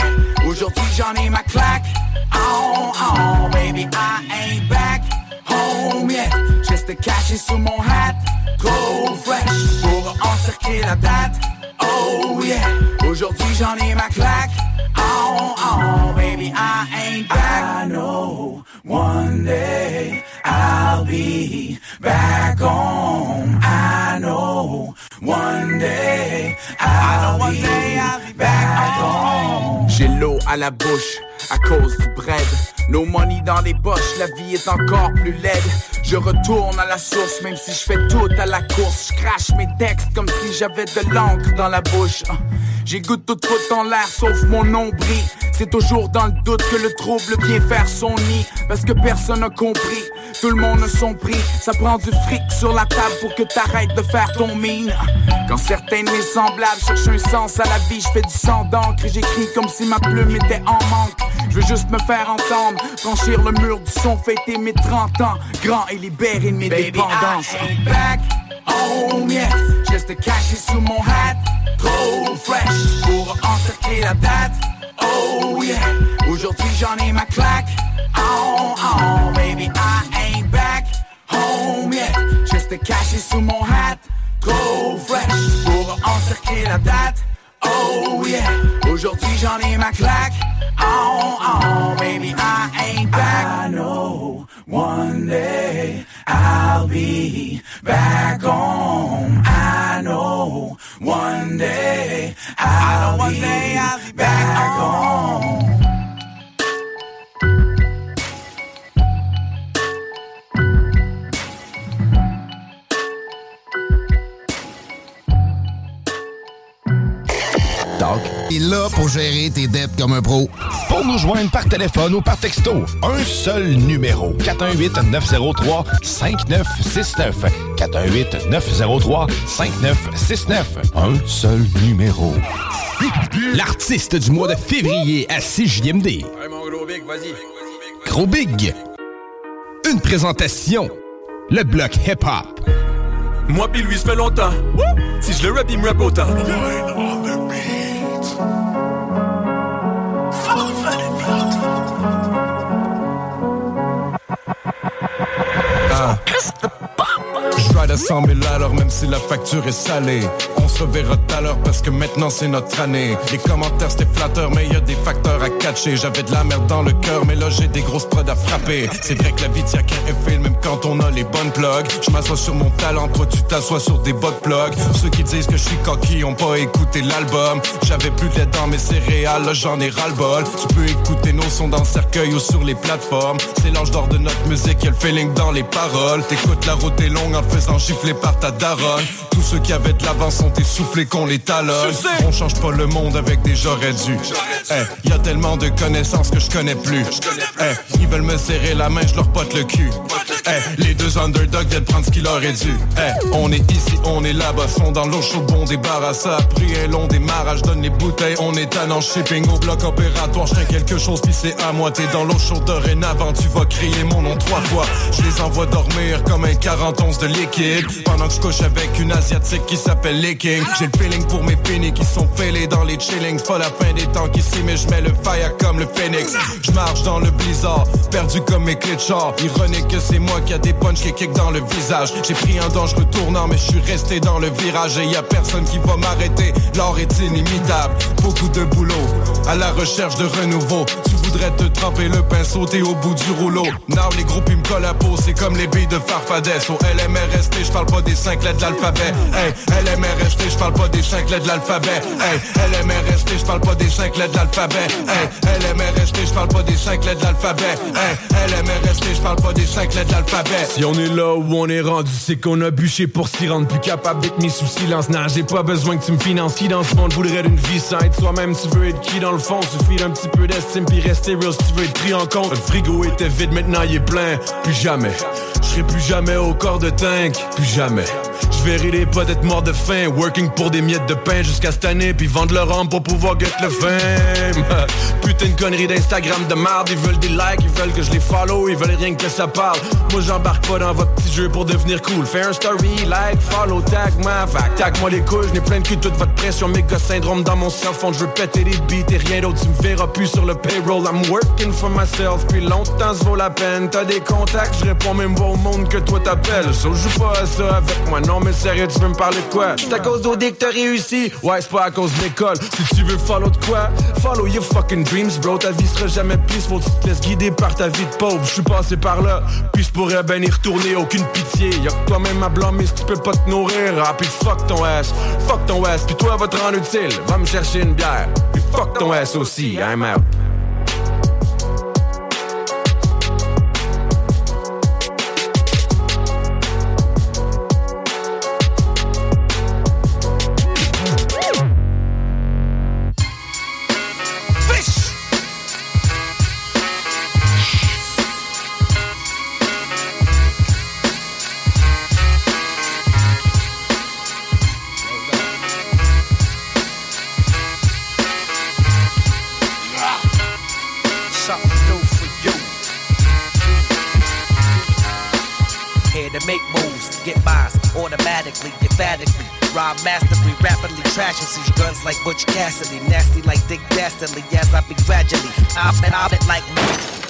aujourd'hui j'en ai ma claque. Oh, oh, baby, I ain't back home yet. Juste caché sous mon hat, trop fresh pour encercler la date. Oh yeah, aujourd'hui j'en ai ma claque. Oh, oh, baby, I ain't back. I know one day I'll be back home. I know one day I'll, be, J'ai l'eau à la bouche à cause du bread. No money dans les poches, la vie est encore plus laide. Je retourne à la source, même si je fais tout à la course. Je crache mes textes comme si j'avais de l'encre dans la bouche. Ah. J'écoute toute faute en l'air, sauf mon nombril. C'est toujours dans le doute que le trouble vient faire son nid. Parce que personne n'a compris tout le monde a son prix. Ça prend du fric sur la table pour que t'arrêtes de faire ton mine. Quand certains de mes semblables cherchent un sens à la vie, je fais du sang d'encre et j'écris comme si ma plume était en manque. Je veux juste me faire entendre, franchir le mur du son, fêter mes 30 ans, grand et libérer mes Baby, dépendances. I ain't back home yet. Just a cash sous mon hat, trop fresh pour encercler la date. Oh yeah, aujourd'hui j'en ai ma claque. Oh oh, baby, I ain't back home yet. Just a cash sous mon hat, trop fresh pour encercler la date. Oh yeah, aujourd'hui j'en ai ma claque. Oh oh, baby, I ain't back. I know one day I'll be back home. I know one day I'll, one be, day I'll be back, home. Doc. Est là pour gérer tes dettes comme un pro. Pour nous joindre par téléphone ou par texto, un seul numéro. 418-903-5969. 418-903-5969. Un seul numéro. L'artiste du mois de février à 6JMD. Hey, mon gros big, vas-y. Gros Big. Une présentation. Le bloc hip-hop. Moi pis lui, ça fait longtemps. Si je le rap, il me rap autant. Ah. Je ride à 100 000 à l'heure, même si la facture est salée. On se reverra tout à l'heure parce que maintenant c'est notre année. Les commentaires c'était flatteur, mais y a des facteurs à catcher. J'avais de la merde dans le cœur, mais là j'ai des grosses prods à frapper. C'est vrai que la vie tient qu'un effet, même quand on a les bonnes plugs. Je m'assois sur mon talent, toi tu t'assois sur des bottes plugs. Ceux qui disent que je suis coquille ont pas écouté l'album. J'avais plus de dans mes céréales, là j'en ai ras-le-bol. Tu peux écouter nos sons dans le cercueil ou sur les plateformes. C'est l'ange d'or de notre musique, y'a le feeling dans les paroles. T'écoutes la route est longue en te faisant gifler par ta daronne. Tous ceux qui avaient de l'avance sont essoufflés qu'on les talonne. On change pas le monde avec des j'aurais dû. Eh, y a tellement de connaissances que je connais plus. Eh, ils veulent me serrer la main, je leur pote le cul. Eh, les deux underdogs viennent prendre ce qu'il est dû. On est ici, on est là-bas, sont dans l'eau chaude, bon débarras. Ça a pris un long démarrage, donne les bouteilles, on est en shipping au bloc opératoire. Je quelque chose, puis c'est à moi. T'es dans l'eau chaude dorénavant, tu vas crier mon nom trois fois. Je les envoie dormir comme un 40 onces de Pendant que je couche avec une asiatique qui s'appelle Licking. J'ai le feeling pour mes finis qui sont fêlés dans les chillings. Pas la fin des temps qu'ici, mais je mets le fire comme le phoenix. Je marche dans le blizzard, perdu comme mes clés de. Ironique que c'est moi qui a des punches qui kick dans le visage. J'ai pris un dangereux tournant, mais je suis resté dans le virage. Et y a personne qui va m'arrêter. L'or est inimitable. Beaucoup de boulot, à la recherche de renouveau. Tu voudrais te tremper le pain sauté au bout du rouleau. Now les groupes ils me collent à peau, c'est comme les billes de Farfadès. Au LMRST, je parle pas des cinq lettres de l'alphabet. Hey, LMRST, je parle pas des cinq lettres de l'alphabet. Hey, LMRST, je parle pas des cinq lettres de l'alphabet. Hey, LMRST, je parle pas des cinq lettres de l'alphabet. Hey, LMRST, je parle pas des cinq lettres de l'alphabet. Si on est là où on est rendu, c'est qu'on a bûché pour s'y rendre plus capable d'être mis sous silence. Non, j'ai pas besoin que tu me finances. Qui dans ce monde voudrait d'une vie sans être soi-même? Tu veux être qui dans le fond? Suffit d'un petit peu d'estime puis rester real si tu veux être pris en compte. Le frigo était vide, maintenant il est plein. Plus jamais. Je serai plus jamais au corps de Plus jamais. Je verrai les potes être morts de faim. Working pour des miettes de pain jusqu'à cette année. Puis vendre leur âme pour pouvoir get le fame. Putain de connerie d'Instagram de marde. Ils veulent des likes, ils veulent que je les follow. Ils veulent rien que ça parle. Moi j'embarque pas dans votre petit jeu pour devenir cool. Fais un story, like, follow, tag moi. Fac, tag moi les couilles. J'n'ai plein de cul toute votre pression. Méga syndrome dans mon phone. Je veux péter les beats et rien d'autre. Tu me verras plus sur le payroll. I'm working for myself. Puis longtemps ça vaut la peine. T'as des contacts, je réponds même pas au monde que toi t'appelles. So joue pas à ça avec moi. Non mais sérieux, tu veux me parler de quoi? C'est à cause d'OD que t'as réussi. Ouais, c'est pas à cause de l'école. Si tu veux follow de quoi? Follow your fucking dreams, bro. Ta vie sera jamais plus. Faut que tu te laisses guider par ta vie de pauvre. Je suis passé par là. Puis je pourrais ben y retourner. Aucune pitié. Y'a que toi-même à blâmer si tu peux pas te nourrir. Ah, puis fuck ton ass. Fuck ton ass. Puis toi, va te rendre utile. Va me chercher une bière. Puis fuck ton ass aussi. I'm out. These guns like Butch Cassidy, nasty like Dick Dastardly. As I be gradually, I'm and I'm it like me.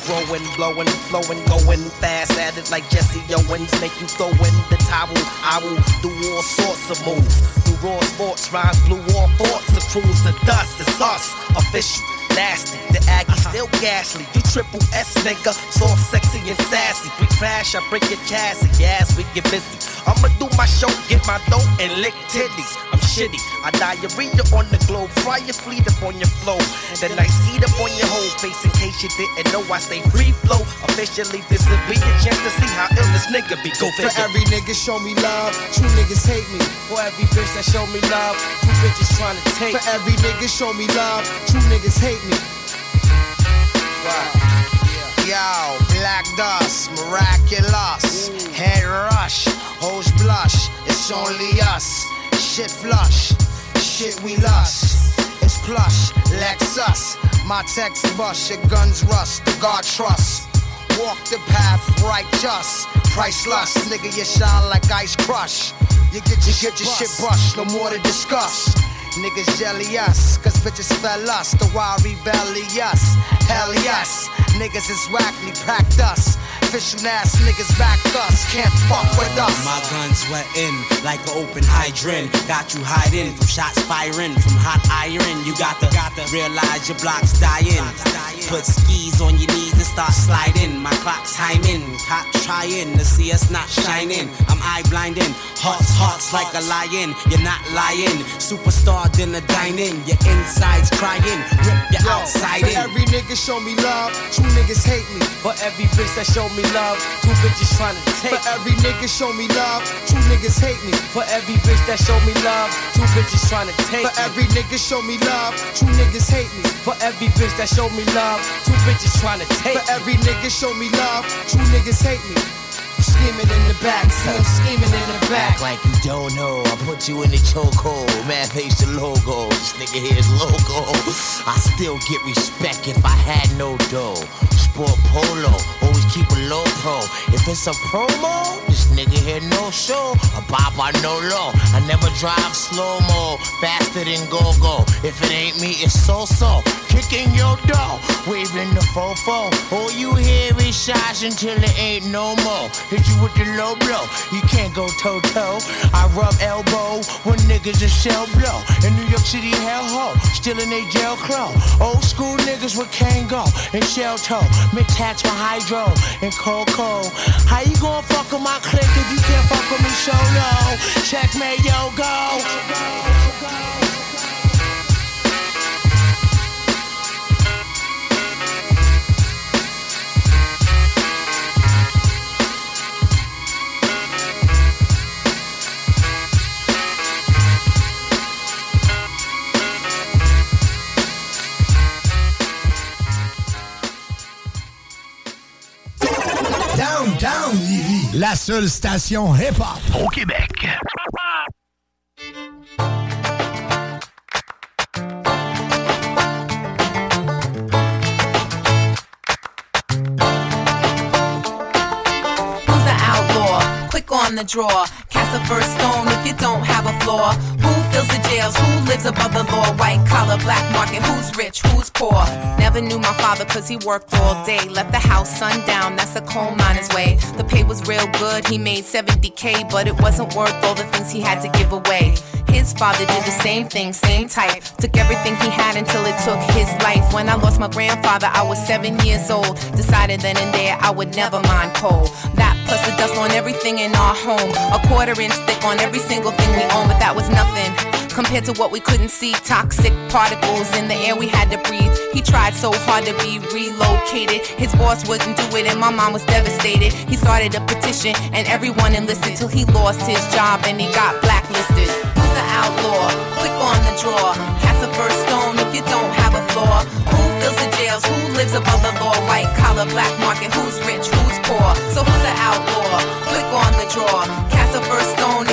Growing, blowing, flowing, going fast at it like Jesse Owens. Make you throw in the towel. I will do all sorts of moves. Do raw sports, rhymes, blue all thoughts. The cruise, the dust, it's us, official nasty. The Aggie uh-huh. still ghastly. You triple S nigga, soft, sexy and sassy. We crash, I break your chassis. Yes, we get busy. I'ma do my show, get my dough and lick titties. I'm shitty. I diarrhea on the globe, fry your fleet up on your flow. Then I eat up on your whole face in case you didn't know I stay free flow. Officially, this will be a chance to see how ill this nigga be. Go For every nigga show me love, true niggas hate me. For every bitch that show me love, two bitches trying to take. For every nigga show me love, true niggas hate me. Yo, black dust, miraculous. Head rush, hoes blush. It's only us. Shit flush, shit we lust. It's plush, Lexus. My text bust, your guns rust. The God trust. Walk the path righteous, priceless. Nigga, you shine like ice crush. You get your, get your shit brushed, no more to discuss. Niggas jelly us, cause bitches fell us. The wild rebellious. Hell yes, niggas is wackly, packed us. Official ass niggas back us, can't fuck with us. My guns wet in like an open hydrant. Got you hiding from shots firing from hot iron. You got to, got to realize your block's dying. Put skis on your knees and start sliding. My clock's timing. Cops trying to see us not shining. I'm eye blinding. Hearts, hearts like a lion. You're not lying. Superstar dinner dining. Your insides crying. Rip your outside in. every nigga show me love, true niggas hate me. For every bitch that show me love, two bitches trying to take. For every nigga show me love, true niggas hate me. For every bitch that show me love, two bitches trying to take. For every nigga show me love, true niggas hate me. For every bitch that show me love, two bitches trying to take. For every nigga show me love, true niggas hate me. Scheming in the back, see him scheming in the back. Act like you don't know. I put you in the chokehold. Man, face the logo. This nigga here's logo. I still get respect if I had no dough. Sport polo, always keep a low pro. If it's a promo, nigga here no show. A bop I no low. I never drive slow mo, faster than go go. If it ain't me, it's so so. Kicking your door, waving the fofo. All you hear is shots until it ain't no more. Hit you with the low blow, you can't go toe toe. I rub elbow when niggas a shell blow. In New York City, hell ho, still in they jail crow. Old school niggas with Kango and shell toe. Mix hats with hydro and cocoa. How you gonna fuck with my clique if you can't fuck with me solo? Checkmate, yo, go. La seule station hip-hop au Québec. Who's the outlaw? Quick on the draw. Cast the first stone if you don't have a flaw. Who jails? Who lives above the law? White collar, black market. Who's rich? Who's poor? Never knew my father cause he worked all day. Left the house sundown, that's a coal miner's way. The pay was real good, he made 70k, but it wasn't worth all the things he had to give away. His father did the same thing, same type. Took everything he had until it took his life. When I lost my grandfather, I was seven years old. Decided then and there I would never mind coal. That plus the dust on everything in our home. A quarter inch thick on every single thing we own, but that was nothing. Compared to what we couldn't see, toxic particles in the air we had to breathe. He tried so hard to be relocated. His boss wouldn't do it, and my mom was devastated. He started a petition, and everyone enlisted till he lost his job and he got blacklisted. Who's the outlaw? Quick on the draw. Cast the first stone if you don't have a flaw. Who fills the jails? Who lives above the law? White collar, black market. Who's rich? Who's poor? So who's the outlaw? Quick on the draw. Cast the first stone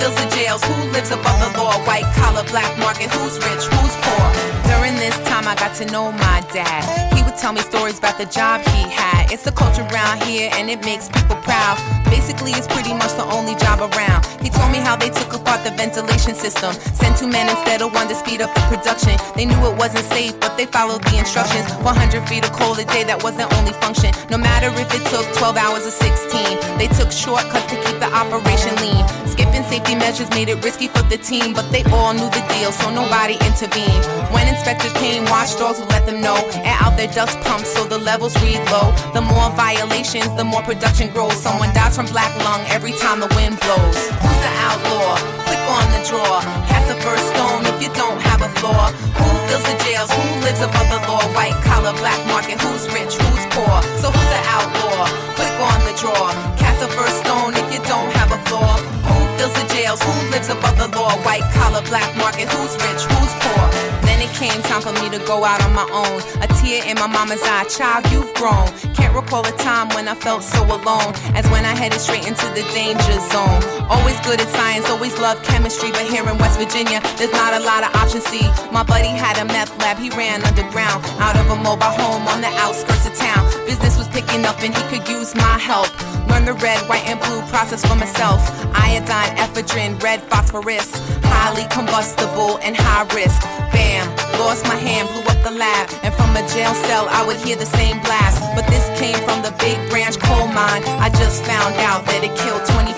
fills the jails? Who lives above the law? White collar, black market. Who's rich? Who's poor? During this time, I got to know my dad. He would tell me stories about the job he had. It's the culture around here and it makes people proud. Basically, it's pretty much the only job around. He told me how they took apart the ventilation system. Sent two men instead of one to speed up the production. They knew it wasn't safe, but they followed the instructions. 100 feet of coal a day, that was their only function. No matter if it took 12 hours or 16, they took shortcuts to keep the operation lean. Skipping safety measures made it risky for the team, but they all knew the deal, so nobody intervened. When inspectors came, watchdogs would let them know. Air out their dust pumps so the levels read low. The more violations, the more production grows. Someone dies from black lung every time the wind blows. Who's the outlaw? Click on the draw. Cast the first stone you don't have a flaw. Who fills the jails? Who lives above the law? White collar, black market. Who's rich? Who's poor? So who's the outlaw? Click on the draw. Cast the first stone if you don't have a flaw. Who fills the jails? Who lives above the law? White collar, black market. Who's rich? Who's poor? It came time for me to go out on my own. A tear in my mama's eye, child, you've grown. Can't recall a time when I felt so alone as when I headed straight into the danger zone. Always good at science, always loved chemistry, but here in West Virginia, there's not a lot of options. See, my buddy had a meth lab, he ran underground out of a mobile home on the outskirts of town. Business was picking up and he could use my help. Learn the red, white, and blue process for myself. Iodine, ephedrine, red phosphorus, highly combustible and high risk. Bam, lost my hand, blew up the lab, and from a jail cell I would hear the same blast. But this came from the big branch coal mine. I just found out that it killed 25.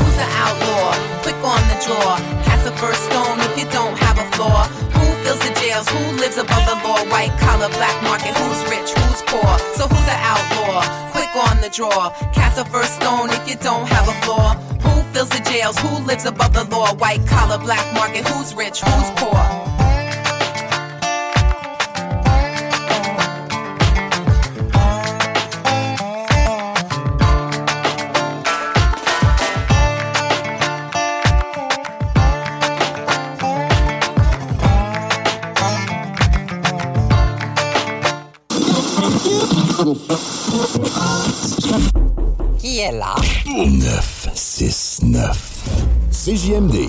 Who's the outlaw? Click on the draw. Cast the first stone if you don't have a flaw. Who fills the jails? Who lives above the law? White collar, black market. Who's rich? Who's poor? So who's the outlaw? Click on the draw. Cast the first stone if you don't have a flaw. Who fills the jails? Who lives above the law? White collar, black market. Who's rich? Who's poor? Qui est là? 969. CJMD.